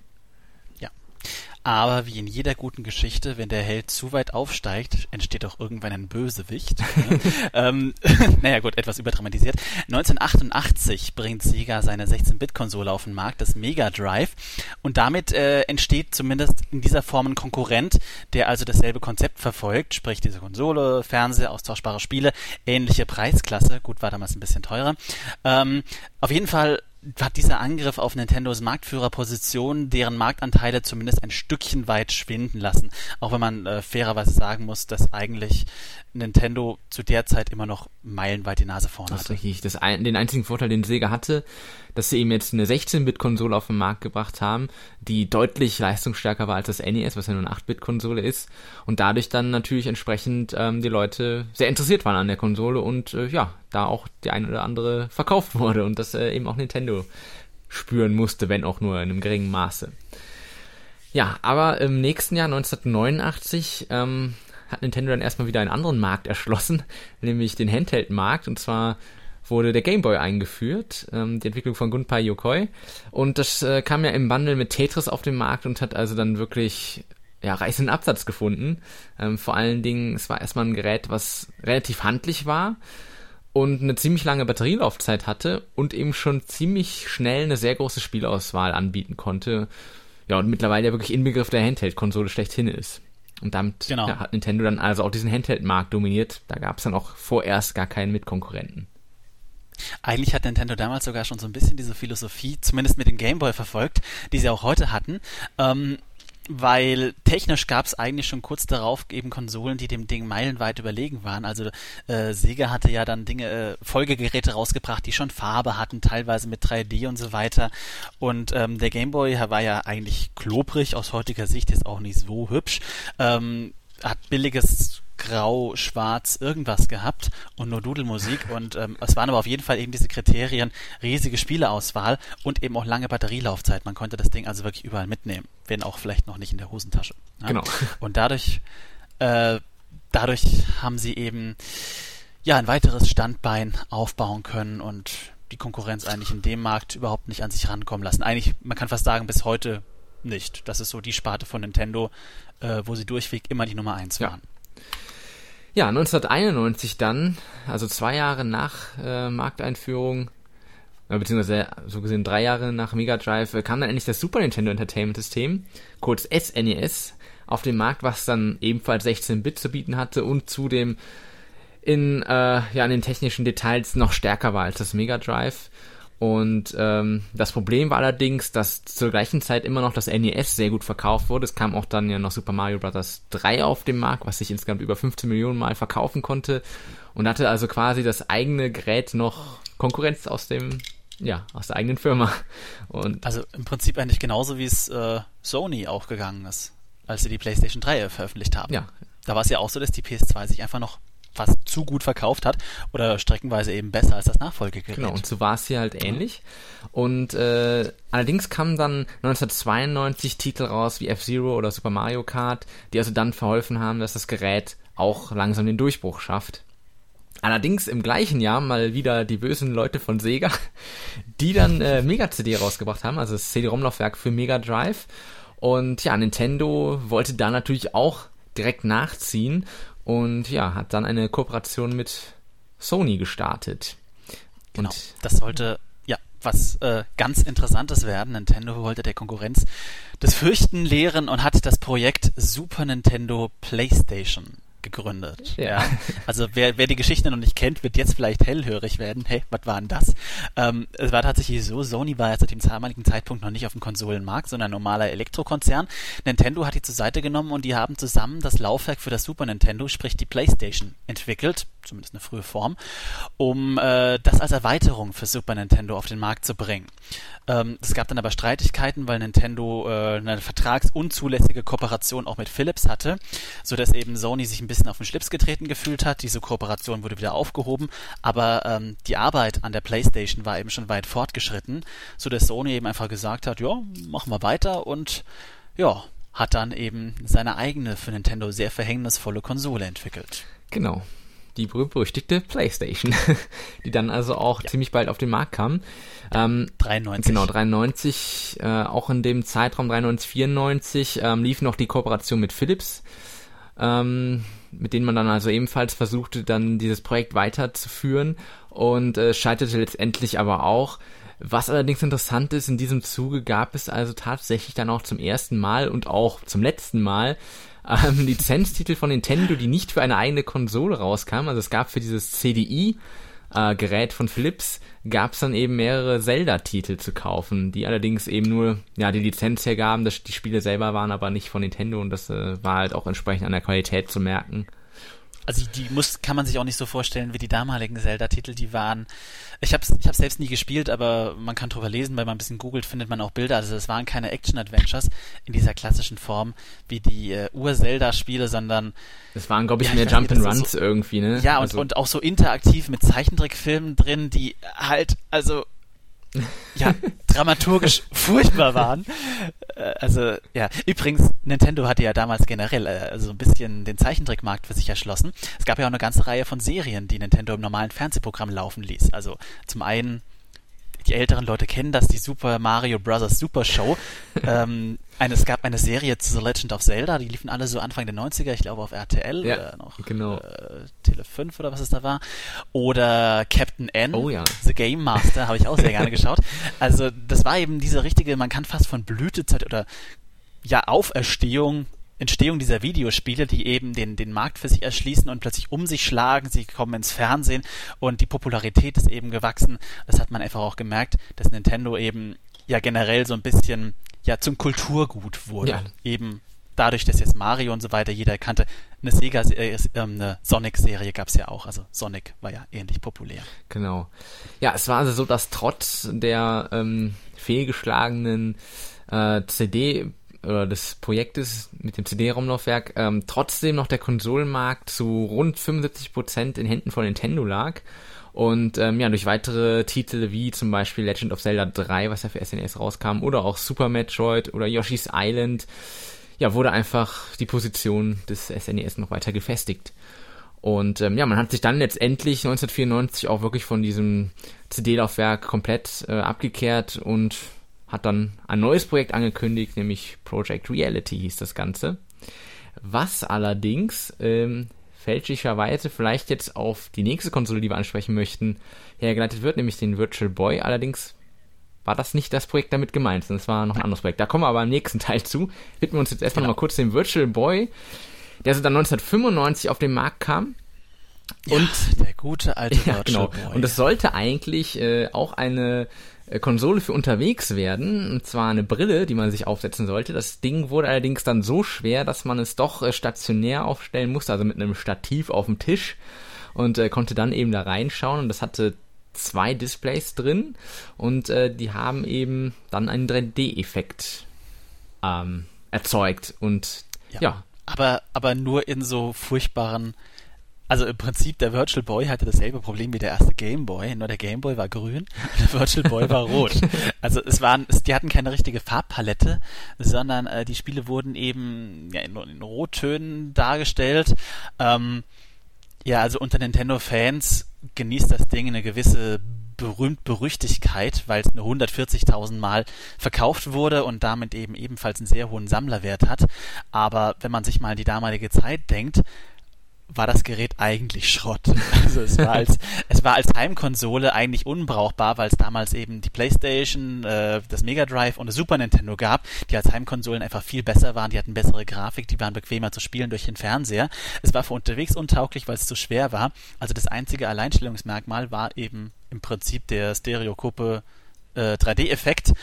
Aber wie in jeder guten Geschichte, wenn der Held zu weit aufsteigt, entsteht auch irgendwann ein Bösewicht. ne? ähm, naja gut, etwas überdramatisiert. 1988 bringt Sega seine 16-Bit-Konsole auf den Markt, das Mega Drive. Und damit äh, entsteht zumindest in dieser Form ein Konkurrent, der also dasselbe Konzept verfolgt, sprich diese Konsole, Fernseher, austauschbare Spiele, ähnliche Preisklasse. Gut, war damals ein bisschen teurer. Ähm, auf jeden Fall hat dieser Angriff auf Nintendos Marktführerposition deren Marktanteile zumindest ein Stückchen weit schwinden lassen. Auch wenn man äh, fairerweise sagen muss, dass eigentlich Nintendo zu der Zeit immer noch meilenweit die Nase vorne hatte. Das ist richtig. Das ein, den einzigen Vorteil, den Sega hatte, dass sie eben jetzt eine 16-Bit-Konsole auf den Markt gebracht haben, die deutlich leistungsstärker war als das NES, was ja nur eine 8-Bit-Konsole ist. Und dadurch dann natürlich entsprechend ähm, die Leute sehr interessiert waren an der Konsole und äh, ja, da auch die eine oder andere verkauft wurde und das äh, eben auch Nintendo spüren musste, wenn auch nur in einem geringen Maße. Ja, aber im nächsten Jahr 1989 ähm, hat Nintendo dann erstmal wieder einen anderen Markt erschlossen, nämlich den Handheld-Markt. Und zwar wurde der Game Boy eingeführt, ähm, die Entwicklung von Gunpei Yokoi. Und das äh, kam ja im Bundle mit Tetris auf den Markt und hat also dann wirklich ja, reißenden Absatz gefunden. Ähm, vor allen Dingen, es war erstmal ein Gerät, was relativ handlich war und eine ziemlich lange Batterielaufzeit hatte und eben schon ziemlich schnell eine sehr große Spielauswahl anbieten konnte. Ja, und mittlerweile ja wirklich Inbegriff der Handheld-Konsole schlechthin ist. Und damit genau. ja, hat Nintendo dann also auch diesen Handheld-Markt dominiert. Da gab es dann auch vorerst gar keinen Mitkonkurrenten. Eigentlich hat Nintendo damals sogar schon so ein bisschen diese Philosophie, zumindest mit dem Game Boy verfolgt, die sie auch heute hatten. Ähm, weil technisch gab es eigentlich schon kurz darauf eben Konsolen, die dem Ding meilenweit überlegen waren. Also äh, Sega hatte ja dann Dinge, äh, Folgegeräte rausgebracht, die schon Farbe hatten, teilweise mit 3D und so weiter. Und ähm, der Game Boy war ja eigentlich klobrig, aus heutiger Sicht ist auch nicht so hübsch. Ähm, hat billiges Grau, Schwarz, irgendwas gehabt und nur Dudelmusik. Und ähm, es waren aber auf jeden Fall eben diese Kriterien, riesige Spieleauswahl und eben auch lange Batterielaufzeit. Man konnte das Ding also wirklich überall mitnehmen, wenn auch vielleicht noch nicht in der Hosentasche. Ja? Genau. Und dadurch, äh, dadurch haben sie eben ja ein weiteres Standbein aufbauen können und die Konkurrenz eigentlich in dem Markt überhaupt nicht an sich rankommen lassen. Eigentlich, man kann fast sagen, bis heute nicht. Das ist so die Sparte von Nintendo, äh, wo sie durchweg immer die Nummer eins waren. Ja. Ja, 1991 dann, also zwei Jahre nach äh, Markteinführung, äh, beziehungsweise so gesehen drei Jahre nach Mega Drive, äh, kam dann endlich das Super Nintendo Entertainment System, kurz SNES, e auf den Markt, was dann ebenfalls 16-Bit zu bieten hatte und zudem in, äh, ja, in den technischen Details noch stärker war als das Mega Drive. Und ähm, das Problem war allerdings, dass zur gleichen Zeit immer noch das NES sehr gut verkauft wurde. Es kam auch dann ja noch Super Mario Bros. 3 auf den Markt, was sich insgesamt über 15 Millionen Mal verkaufen konnte. Und hatte also quasi das eigene Gerät noch Konkurrenz aus dem, ja, aus der eigenen Firma. Und also im Prinzip eigentlich genauso wie es äh, Sony auch gegangen ist, als sie die PlayStation 3 veröffentlicht haben. Ja. Da war es ja auch so, dass die PS2 sich einfach noch fast zu gut verkauft hat oder streckenweise eben besser als das Nachfolgegerät. Genau, und so war es hier halt ähnlich. Und äh, allerdings kamen dann 1992 Titel raus wie F-Zero oder Super Mario Kart, die also dann verholfen haben, dass das Gerät auch langsam den Durchbruch schafft. Allerdings im gleichen Jahr mal wieder die bösen Leute von Sega, die dann äh, Mega-CD rausgebracht haben, also das CD-ROM-Laufwerk für Mega Drive. Und ja, Nintendo wollte da natürlich auch direkt nachziehen und ja, hat dann eine Kooperation mit Sony gestartet. Genau. Und das sollte ja was äh, ganz Interessantes werden. Nintendo wollte der Konkurrenz das Fürchten lehren und hat das Projekt Super Nintendo PlayStation gegründet. Ja. ja. Also wer, wer die Geschichte noch nicht kennt, wird jetzt vielleicht hellhörig werden. Hey, was war denn das? Ähm, es war tatsächlich so, Sony war ja zu dem damaligen Zeitpunkt noch nicht auf dem Konsolenmarkt, sondern ein normaler Elektrokonzern. Nintendo hat die zur Seite genommen und die haben zusammen das Laufwerk für das Super Nintendo, sprich die PlayStation, entwickelt, zumindest eine frühe Form, um äh, das als Erweiterung für Super Nintendo auf den Markt zu bringen. Ähm, es gab dann aber Streitigkeiten, weil Nintendo äh, eine vertragsunzulässige Kooperation auch mit Philips hatte, sodass eben Sony sich ein bisschen auf den Schlips getreten gefühlt hat. Diese Kooperation wurde wieder aufgehoben, aber ähm, die Arbeit an der PlayStation war eben schon weit fortgeschritten, sodass Sony eben einfach gesagt hat, ja, machen wir weiter und ja, hat dann eben seine eigene für Nintendo sehr verhängnisvolle Konsole entwickelt. Genau die berühmt-berüchtigte PlayStation, die dann also auch ja. ziemlich bald auf den Markt kam. Ähm, 93. Genau, 93, äh, auch in dem Zeitraum 93, 94 ähm, lief noch die Kooperation mit Philips, ähm, mit denen man dann also ebenfalls versuchte, dann dieses Projekt weiterzuführen und äh, scheiterte letztendlich aber auch. Was allerdings interessant ist, in diesem Zuge gab es also tatsächlich dann auch zum ersten Mal und auch zum letzten Mal ähm, Lizenztitel von Nintendo, die nicht für eine eigene Konsole rauskamen. Also es gab für dieses CDI äh, Gerät von Philips gab es dann eben mehrere Zelda-Titel zu kaufen, die allerdings eben nur ja die Lizenz hergaben, dass die Spiele selber waren, aber nicht von Nintendo und das äh, war halt auch entsprechend an der Qualität zu merken. Also die muss, kann man sich auch nicht so vorstellen wie die damaligen Zelda-Titel. Die waren, ich habe ich hab selbst nie gespielt, aber man kann drüber lesen, weil man ein bisschen googelt, findet man auch Bilder. Also es waren keine Action-Adventures in dieser klassischen Form wie die äh, Ur-Zelda-Spiele, sondern es waren, glaube ich, ja, mehr Jump'n'Runs so, irgendwie, ne? Ja, und, also. und auch so interaktiv mit Zeichentrickfilmen drin, die halt, also ja, dramaturgisch furchtbar waren. Äh, also, ja. Übrigens, Nintendo hatte ja damals generell äh, also ein bisschen den Zeichentrickmarkt für sich erschlossen. Es gab ja auch eine ganze Reihe von Serien, die Nintendo im normalen Fernsehprogramm laufen ließ. Also zum einen die älteren Leute kennen das, die Super Mario Bros. Super Show. ähm, eine, es gab eine Serie zu The Legend of Zelda, die liefen alle so Anfang der 90er, ich glaube auf RTL Ja, oder noch genau. äh, Tele 5 oder was es da war. Oder Captain N, Oh ja. The Game Master, habe ich auch sehr gerne geschaut. Also das war eben diese richtige, man kann fast von Blütezeit oder ja, Auferstehung, Entstehung dieser Videospiele, die eben den, den Markt für sich erschließen und plötzlich um sich schlagen, sie kommen ins Fernsehen und die Popularität ist eben gewachsen. Das hat man einfach auch gemerkt, dass Nintendo eben ja generell so ein bisschen ja zum Kulturgut wurde. Ja. Eben dadurch, dass jetzt Mario und so weiter jeder kannte. Eine Sega, äh, ähm, eine Sonic-Serie gab es ja auch. Also Sonic war ja ähnlich populär. Genau. Ja, es war also so, dass trotz der ähm, fehlgeschlagenen äh, CD oder des Projektes mit dem CD-ROM-Laufwerk ähm, trotzdem noch der Konsolenmarkt zu rund 75% in Händen von Nintendo lag. Und ähm, ja, durch weitere Titel wie zum Beispiel Legend of Zelda 3, was ja für SNES rauskam, oder auch Super Metroid oder Yoshi's Island, ja, wurde einfach die Position des SNES noch weiter gefestigt. Und ähm, ja, man hat sich dann letztendlich 1994 auch wirklich von diesem CD-Laufwerk komplett äh, abgekehrt und hat dann ein neues Projekt angekündigt, nämlich Project Reality hieß das Ganze. Was allerdings ähm, fälschlicherweise vielleicht jetzt auf die nächste Konsole, die wir ansprechen möchten, hergeleitet wird, nämlich den Virtual Boy. Allerdings war das nicht das Projekt damit gemeint, sondern es war noch ein anderes Projekt. Da kommen wir aber im nächsten Teil zu. Widmen wir uns jetzt erstmal Genau. noch mal kurz dem Virtual Boy, der so dann 1995 auf den Markt kam. Und der gute alte Ja, genau. Boy. Und das sollte eigentlich äh, auch eine äh, Konsole für unterwegs werden, und zwar eine Brille, die man sich aufsetzen sollte. Das Ding wurde allerdings dann so schwer, dass man es doch äh, stationär aufstellen musste, also mit einem Stativ auf dem Tisch und äh, konnte dann eben da reinschauen und das hatte zwei Displays drin und äh, die haben eben dann einen 3D-Effekt ähm, erzeugt und ja. Ja. Aber, aber nur in so furchtbaren. Also im Prinzip, der Virtual Boy hatte dasselbe Problem wie der erste Game Boy, nur der Game Boy war grün und der Virtual Boy war rot. Also es waren, die hatten keine richtige Farbpalette, sondern äh, die Spiele wurden eben ja, in, in Rottönen dargestellt. Ähm, ja, also unter Nintendo-Fans genießt das Ding eine gewisse Berühmt-Berüchtigkeit, weil es nur 140.000 Mal verkauft wurde und damit eben ebenfalls einen sehr hohen Sammlerwert hat. Aber wenn man sich mal an die damalige Zeit denkt, war das Gerät eigentlich Schrott. Also es war als, es war als Heimkonsole eigentlich unbrauchbar, weil es damals eben die Playstation, äh, das Mega Drive und das Super Nintendo gab, die als Heimkonsolen einfach viel besser waren, die hatten bessere Grafik, die waren bequemer zu spielen durch den Fernseher. Es war für unterwegs untauglich, weil es zu schwer war. Also das einzige Alleinstellungsmerkmal war eben im Prinzip der Stereokuppe äh, 3D-Effekt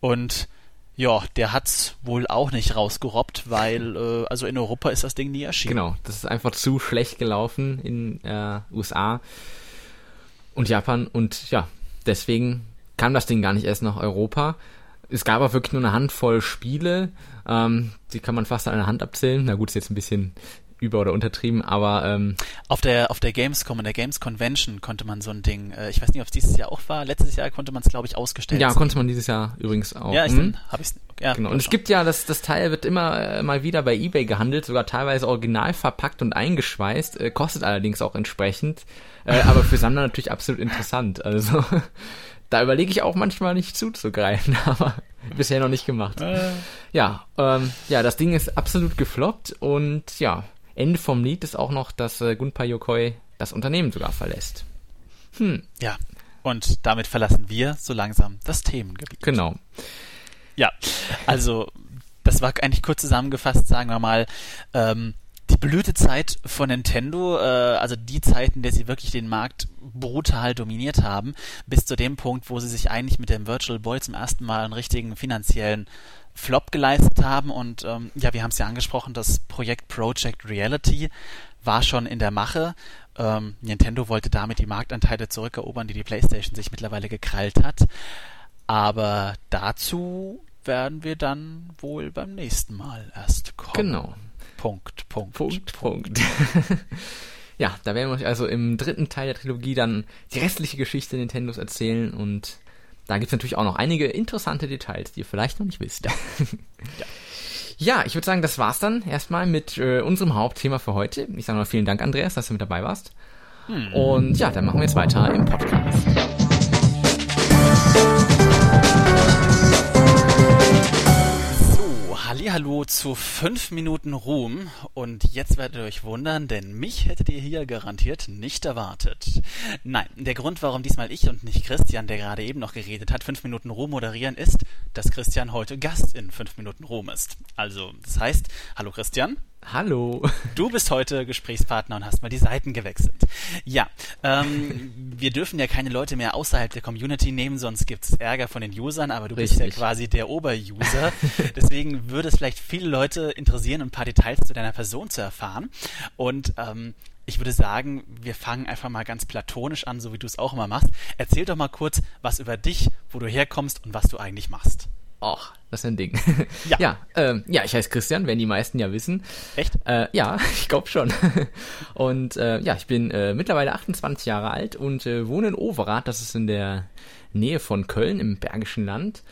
und ja, der hat's wohl auch nicht rausgerobbt, weil äh, also in Europa ist das Ding nie erschienen. Genau, das ist einfach zu schlecht gelaufen in äh, USA und Japan und ja, deswegen kam das Ding gar nicht erst nach Europa. Es gab auch wirklich nur eine Handvoll Spiele, ähm, die kann man fast an einer Hand abzählen. Na gut, ist jetzt ein bisschen über- oder untertrieben, aber ähm, Auf der auf der Gamescom, in der Games Convention konnte man so ein Ding, äh, ich weiß nicht, ob es dieses Jahr auch war, letztes Jahr konnte man es glaube ich ausgestellt. ja, sehen. konnte man dieses Jahr übrigens auch. Ja, ich dann habe ich's ja, Genau. Und es schon. gibt ja, das, das Teil wird immer äh, mal wieder bei eBay gehandelt, sogar teilweise original verpackt und eingeschweißt, äh, kostet allerdings auch entsprechend, äh, aber für Sammler natürlich absolut interessant. Also da überlege ich auch manchmal nicht zuzugreifen, aber bisher noch nicht gemacht. Äh, Ja, ähm, ja, das Ding ist absolut gefloppt und ja, Ende vom Lied ist auch noch, dass äh, Gunpei Yokoi das Unternehmen sogar verlässt. ja. Und damit verlassen wir so langsam das Themengebiet. Genau. Ja, also das war eigentlich kurz zusammengefasst, sagen wir mal, ähm, die Blütezeit von Nintendo, äh, also die Zeit, in der sie wirklich den Markt brutal dominiert haben, bis zu dem Punkt, wo sie sich eigentlich mit dem Virtual Boy zum ersten Mal einen richtigen finanziellen Flop geleistet haben. Und ähm, ja, wir haben es ja angesprochen, das Projekt Project Reality war schon in der Mache. Ähm, Nintendo wollte damit die Marktanteile zurückerobern, die die PlayStation sich mittlerweile gekrallt hat. Aber dazu werden wir dann wohl beim nächsten Mal erst kommen. Genau. Punkt, Punkt. Punkt, Punkt. ja, da werden wir euch also im dritten Teil der Trilogie dann die restliche Geschichte Nintendos erzählen und da gibt's natürlich auch noch einige interessante Details, die ihr vielleicht noch nicht wisst. ja. Ja, ich würde sagen, das war's dann erstmal mit äh, unserem Hauptthema für heute. Ich sage mal vielen Dank, Andreas, dass du mit dabei warst. Hm. Und ja, dann machen wir jetzt weiter im Podcast. Hallo zu 5 Minuten Ruhm und jetzt werdet ihr euch wundern, denn mich hättet ihr hier garantiert nicht erwartet. Nein, der Grund, warum diesmal ich und nicht Christian, der gerade eben noch geredet hat, 5 Minuten Ruhm moderieren, ist, dass Christian heute Gast in 5 Minuten Ruhm ist. Also, das heißt, hallo Christian. Hallo. Du bist heute Gesprächspartner und hast mal die Seiten gewechselt. Ja, ähm, wir dürfen ja keine Leute mehr außerhalb der Community nehmen, sonst gibt es Ärger von den Usern, aber du Richtig. bist ja quasi der Oberuser. Deswegen würde es vielleicht viele Leute interessieren, ein paar Details zu deiner Person zu erfahren. Und ähm, ich würde sagen, wir fangen einfach mal ganz platonisch an, so wie du es auch immer machst. Erzähl doch mal kurz was über dich, wo du herkommst und was du eigentlich machst. Och, das ist ein Ding. Ja, ja, ähm, ja ich heiße Christian, werden die meisten ja wissen. Echt? Äh, ja, ich glaube schon. Und äh, ja, ich bin äh, mittlerweile 28 Jahre alt und äh, wohne in Overath, das ist in der Nähe von Köln im Bergischen Land.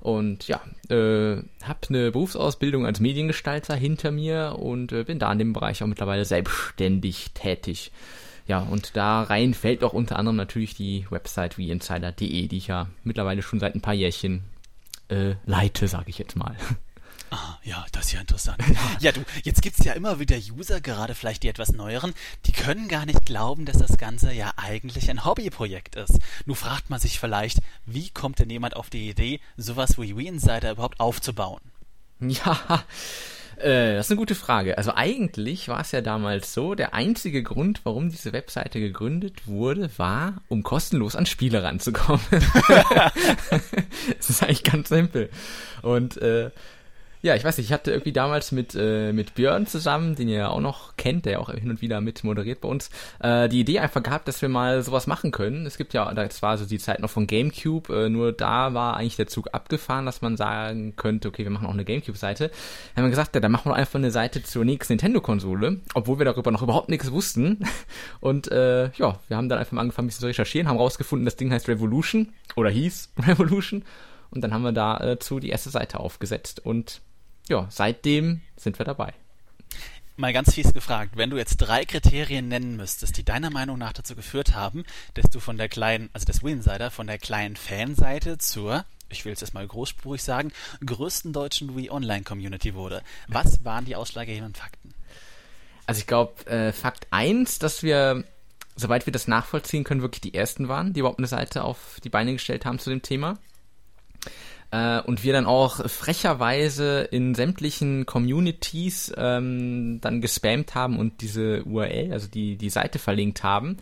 Und ja, äh, habe eine Berufsausbildung als Mediengestalter hinter mir und äh, bin da in dem Bereich auch mittlerweile selbstständig tätig. Ja, und da rein fällt auch unter anderem natürlich die Website wie insider.de, die ich ja mittlerweile schon seit ein paar Jährchen äh, leite, sage ich jetzt mal. Ah, ja, das ist ja interessant. Ja, du, jetzt gibt's ja immer wieder User, gerade vielleicht die etwas neueren, die können gar nicht glauben, dass das Ganze ja eigentlich ein Hobbyprojekt ist. Nun fragt man sich vielleicht, wie kommt denn jemand auf die Idee, sowas wie WeInsider überhaupt aufzubauen? Ja, äh, das ist eine gute Frage. Also eigentlich war es ja damals so, der einzige Grund, warum diese Webseite gegründet wurde, war, um kostenlos an Spiele ranzukommen. das ist eigentlich ganz simpel. Und äh, ja, ich weiß nicht, ich hatte irgendwie damals mit, äh, mit Björn zusammen, den ihr ja auch noch kennt, der auch hin und wieder mit moderiert bei uns, äh, die Idee einfach gehabt, dass wir mal sowas machen können. Es gibt ja, das war so die Zeit noch von Gamecube, äh, nur da war eigentlich der Zug abgefahren, dass man sagen könnte, okay, wir machen auch eine Gamecube-Seite. Dann haben wir gesagt, ja, dann machen wir einfach eine Seite zur nächsten Nintendo-Konsole, obwohl wir darüber noch überhaupt nichts wussten. Und äh, ja, wir haben dann einfach mal angefangen, ein bisschen zu recherchieren, haben rausgefunden, das Ding heißt Revolution oder hieß Revolution. Und dann haben wir dazu äh, die erste Seite aufgesetzt und ja, seitdem sind wir dabei. Mal ganz fies gefragt, wenn du jetzt drei Kriterien nennen müsstest, die deiner Meinung nach dazu geführt haben, dass du von der kleinen, also des Winsider, von der kleinen Fanseite zur, ich will es jetzt mal großspurig sagen, größten deutschen Wii Online Community wurde. Was waren die ausschlaggebenden Fakten? Also ich glaube, äh, Fakt eins, dass wir, soweit wir das nachvollziehen können, wirklich die ersten waren, die überhaupt eine Seite auf die Beine gestellt haben zu dem Thema. Äh, und wir dann auch frecherweise in sämtlichen Communities ähm, dann gespammt haben und diese URL, also die, die Seite verlinkt haben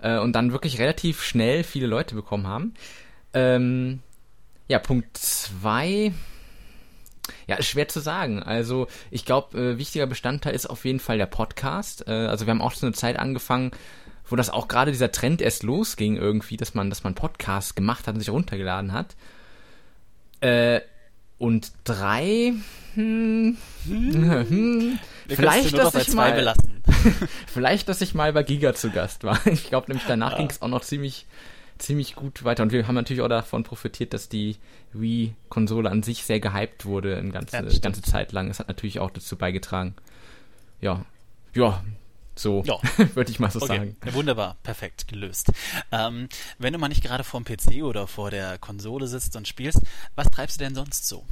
äh, und dann wirklich relativ schnell viele Leute bekommen haben. Ähm, ja, Punkt zwei. Ja, ist schwer zu sagen. Also ich glaube, äh, wichtiger Bestandteil ist auf jeden Fall der Podcast. Äh, also wir haben auch so eine Zeit angefangen, wo das auch gerade dieser Trend erst losging irgendwie, dass man, dass man Podcasts gemacht hat und sich runtergeladen hat. Äh, und drei, hm, hm, hm, vielleicht, dass ich mal, vielleicht, dass ich mal bei Giga zu Gast war. Ich glaube nämlich danach ja. ging es auch noch ziemlich, ziemlich gut weiter. Und wir haben natürlich auch davon profitiert, dass die Wii-Konsole an sich sehr gehypt wurde, eine ganze, ja, ganze Zeit lang. Es hat natürlich auch dazu beigetragen. Ja, ja, so ja. würde ich mal so okay. sagen. Ja, wunderbar, perfekt gelöst. Ähm, wenn du mal nicht gerade vor dem PC oder vor der Konsole sitzt und spielst, was treibst du denn sonst so?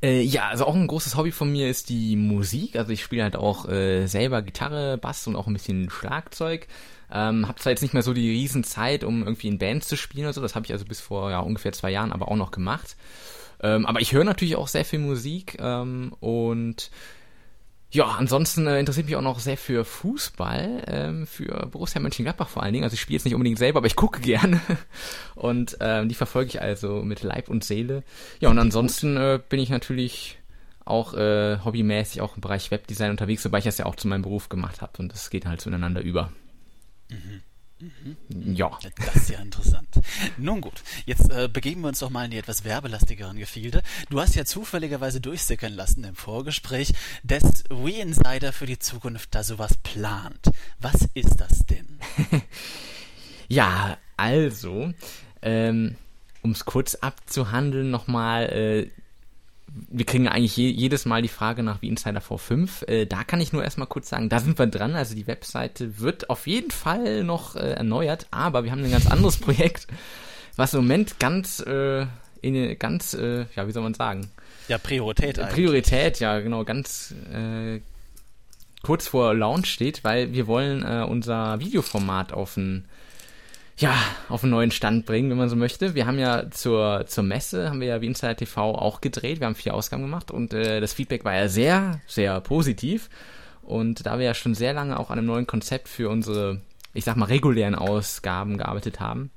Äh, ja, also auch ein großes Hobby von mir ist die Musik. Also ich spiele halt auch äh, selber Gitarre, Bass und auch ein bisschen Schlagzeug. Ähm, hab zwar jetzt nicht mehr so die Riesenzeit, um irgendwie in Bands zu spielen oder so. Das habe ich also bis vor ja, ungefähr zwei Jahren aber auch noch gemacht. Ähm, aber ich höre natürlich auch sehr viel Musik ähm, und ja, ansonsten äh, interessiert mich auch noch sehr für Fußball, ähm, für Borussia Mönchengladbach vor allen Dingen. Also ich spiele jetzt nicht unbedingt selber, aber ich gucke gerne und ähm, die verfolge ich also mit Leib und Seele. Ja, und ansonsten äh, bin ich natürlich auch äh, hobbymäßig auch im Bereich Webdesign unterwegs, wobei ich das ja auch zu meinem Beruf gemacht habe und das geht halt zueinander über. Mhm. Mhm. Ja. Das ist ja interessant. Nun gut, jetzt äh, begeben wir uns doch mal in die etwas werbelastigeren Gefilde. Du hast ja zufälligerweise durchsickern lassen im Vorgespräch, dass WeInsider für die Zukunft da sowas plant. Was ist das denn? ja, also, ähm, um es kurz abzuhandeln, nochmal, äh, wir kriegen eigentlich je, jedes Mal die Frage nach wie Insider V5. Äh, da kann ich nur erstmal kurz sagen, da sind wir dran. Also die Webseite wird auf jeden Fall noch äh, erneuert, aber wir haben ein ganz anderes Projekt, was im Moment ganz, äh, in, ganz, äh, ja, wie soll man sagen? Ja, Priorität eigentlich. Priorität, ja, genau, ganz äh, kurz vor Launch steht, weil wir wollen äh, unser Videoformat auf ein ja, auf einen neuen Stand bringen, wenn man so möchte. Wir haben ja zur, zur Messe, haben wir ja wie Insider TV auch gedreht. Wir haben vier Ausgaben gemacht und äh, das Feedback war ja sehr, sehr positiv. Und da wir ja schon sehr lange auch an einem neuen Konzept für unsere, ich sag mal, regulären Ausgaben gearbeitet haben,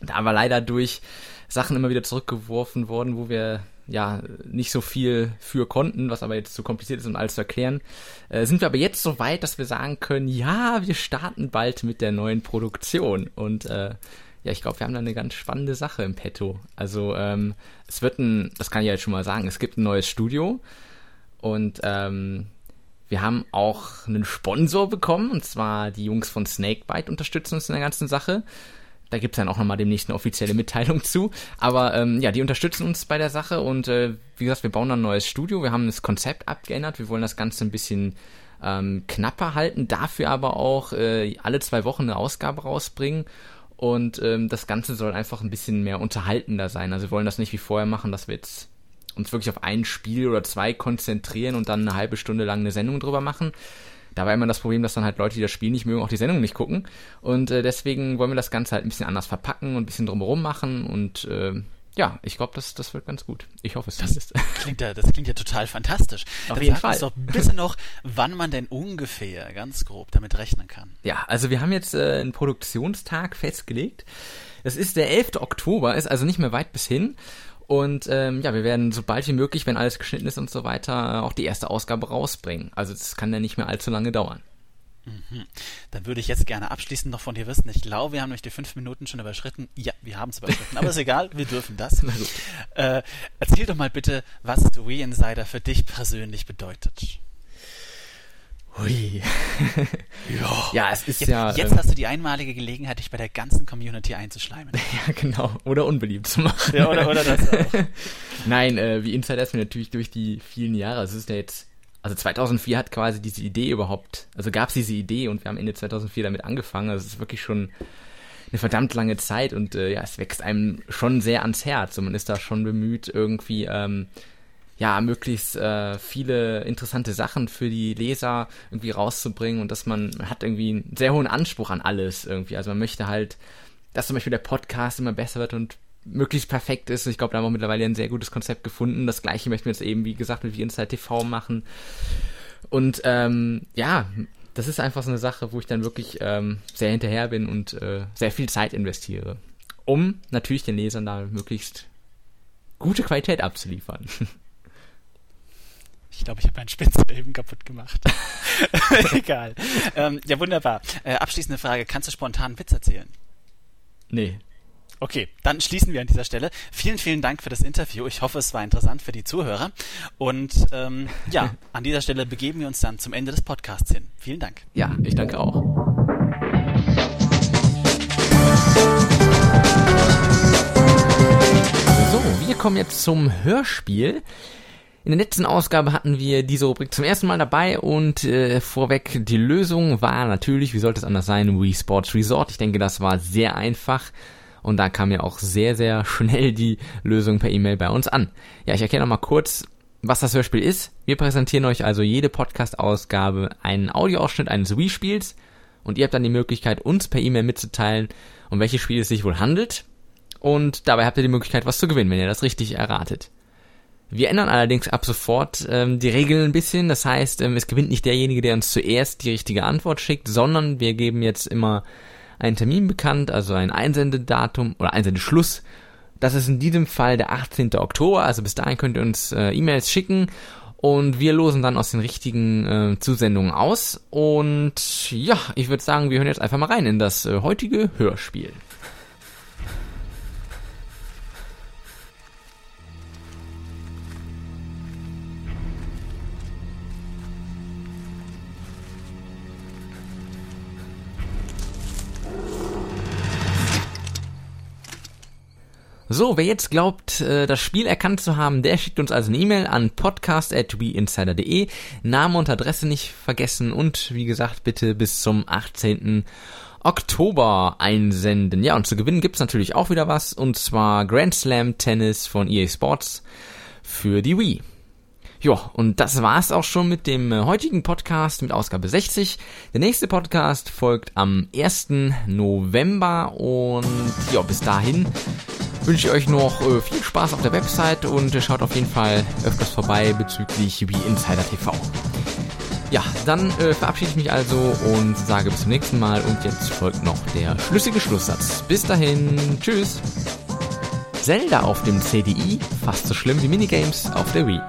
da war leider durch Sachen immer wieder zurückgeworfen worden, wo wir ja nicht so viel für konnten, was aber jetzt zu kompliziert ist, um alles zu erklären, äh, sind wir aber jetzt so weit, dass wir sagen können, ja, wir starten bald mit der neuen Produktion und äh, ja, ich glaube, wir haben da eine ganz spannende Sache im Petto. Also ähm, es wird ein, das kann ich jetzt schon mal sagen, es gibt ein neues Studio und ähm, wir haben auch einen Sponsor bekommen und zwar die Jungs von Snakebite unterstützen uns in der ganzen Sache. Da gibt's dann auch nochmal demnächst eine offizielle Mitteilung zu. Aber ähm, ja, die unterstützen uns bei der Sache und äh, wie gesagt, wir bauen ein neues Studio. Wir haben das Konzept abgeändert. Wir wollen das Ganze ein bisschen ähm, knapper halten, dafür aber auch äh, alle zwei Wochen eine Ausgabe rausbringen. Und ähm, das Ganze soll einfach ein bisschen mehr unterhaltender sein. Also wir wollen das nicht wie vorher machen, dass wir jetzt uns wirklich auf ein Spiel oder zwei konzentrieren und dann eine halbe Stunde lang eine Sendung drüber machen, da war immer das Problem, dass dann halt Leute, die das Spiel nicht mögen, auch die Sendung nicht gucken. Und äh, deswegen wollen wir das Ganze halt ein bisschen anders verpacken und ein bisschen drumherum machen und äh, ja, ich glaube, das, das wird ganz gut. Ich hoffe es das ist. Klingt ja, das klingt ja total fantastisch. Auf Dann jeden Fall. Uns doch bitte noch, wann man denn ungefähr ganz grob damit rechnen kann. Ja, also wir haben jetzt äh, einen Produktionstag festgelegt. Das ist der 11. Oktober, ist also nicht mehr weit bis hin. Und ähm, ja, wir werden sobald wie möglich, wenn alles geschnitten ist und so weiter, auch die erste Ausgabe rausbringen. Also das kann ja nicht mehr allzu lange dauern. Mhm. Dann würde ich jetzt gerne abschließend noch von dir wissen. Ich glaube, wir haben euch die fünf Minuten schon überschritten. Ja, wir haben es überschritten, aber ist egal, wir dürfen das. Äh, erzähl doch mal bitte, was The Insider für dich persönlich bedeutet. Hui. ja. ja, es ist jetzt, ja. Jetzt ähm, hast du die einmalige Gelegenheit, dich bei der ganzen Community einzuschleimen. Ja, genau. Oder unbeliebt zu machen. Ja, oder, oder das auch. Nein, äh, wie Insider ist mir natürlich durch die vielen Jahre, es ist ja jetzt, also 2004 hat quasi diese Idee überhaupt, also gab es diese Idee und wir haben Ende 2004 damit angefangen. Also es ist wirklich schon eine verdammt lange Zeit und äh, ja, es wächst einem schon sehr ans Herz und man ist da schon bemüht, irgendwie ähm, ja, möglichst äh, viele interessante Sachen für die Leser irgendwie rauszubringen und dass man, man hat irgendwie einen sehr hohen Anspruch an alles irgendwie. Also man möchte halt, dass zum Beispiel der Podcast immer besser wird und möglichst perfekt ist. Ich glaube, da haben wir mittlerweile ein sehr gutes Konzept gefunden. Das gleiche möchten wir jetzt eben, wie gesagt, mit wie Inside TV machen. Und ähm, ja, das ist einfach so eine Sache, wo ich dann wirklich ähm, sehr hinterher bin und äh, sehr viel Zeit investiere, um natürlich den Lesern da möglichst gute Qualität abzuliefern. Ich glaube, ich habe meinen Spitzel eben kaputt gemacht. Egal. Ähm, ja, wunderbar. Äh, abschließende Frage. Kannst du spontan einen Witz erzählen? Nee. Okay, dann schließen wir an dieser Stelle. Vielen, vielen Dank für das Interview. Ich hoffe, es war interessant für die Zuhörer. Und ähm, ja, an dieser Stelle begeben wir uns dann zum Ende des Podcasts hin. Vielen Dank. Ja, ich danke auch. So, wir kommen jetzt zum Hörspiel. In der letzten Ausgabe hatten wir diese Rubrik zum ersten Mal dabei und äh, vorweg die Lösung war natürlich, wie sollte es anders sein, Wii Sports Resort. Ich denke, das war sehr einfach und da kam ja auch sehr, sehr schnell die Lösung per E-Mail bei uns an. Ja, ich erkläre nochmal kurz, was das Hörspiel ist. Wir präsentieren euch also jede Podcast-Ausgabe einen Audioausschnitt eines Wii-Spiels und ihr habt dann die Möglichkeit, uns per E-Mail mitzuteilen, um welches Spiel es sich wohl handelt. Und dabei habt ihr die Möglichkeit, was zu gewinnen, wenn ihr das richtig erratet. Wir ändern allerdings ab sofort ähm, die Regeln ein bisschen. Das heißt, ähm, es gewinnt nicht derjenige, der uns zuerst die richtige Antwort schickt, sondern wir geben jetzt immer einen Termin bekannt, also ein Einsendedatum oder Einsendeschluss. Das ist in diesem Fall der 18. Oktober, also bis dahin könnt ihr uns äh, E-Mails schicken und wir losen dann aus den richtigen äh, Zusendungen aus. Und ja, ich würde sagen, wir hören jetzt einfach mal rein in das äh, heutige Hörspiel. So, wer jetzt glaubt, äh, das Spiel erkannt zu haben, der schickt uns also eine E-Mail an podcast.weinsider.de. Name und Adresse nicht vergessen und wie gesagt, bitte bis zum 18. Oktober einsenden. Ja, und zu gewinnen gibt's natürlich auch wieder was, und zwar Grand Slam Tennis von EA Sports für die Wii. Ja, und das war's auch schon mit dem äh, heutigen Podcast mit Ausgabe 60. Der nächste Podcast folgt am 1. November und ja, bis dahin wünsche ich euch noch äh, viel Spaß auf der Website und äh, schaut auf jeden Fall öfters vorbei bezüglich wie Insider TV. Ja, dann äh, verabschiede ich mich also und sage bis zum nächsten Mal und jetzt folgt noch der schlüssige Schlusssatz. Bis dahin, tschüss. Zelda auf dem CDI, fast so schlimm wie Minigames auf der Wii.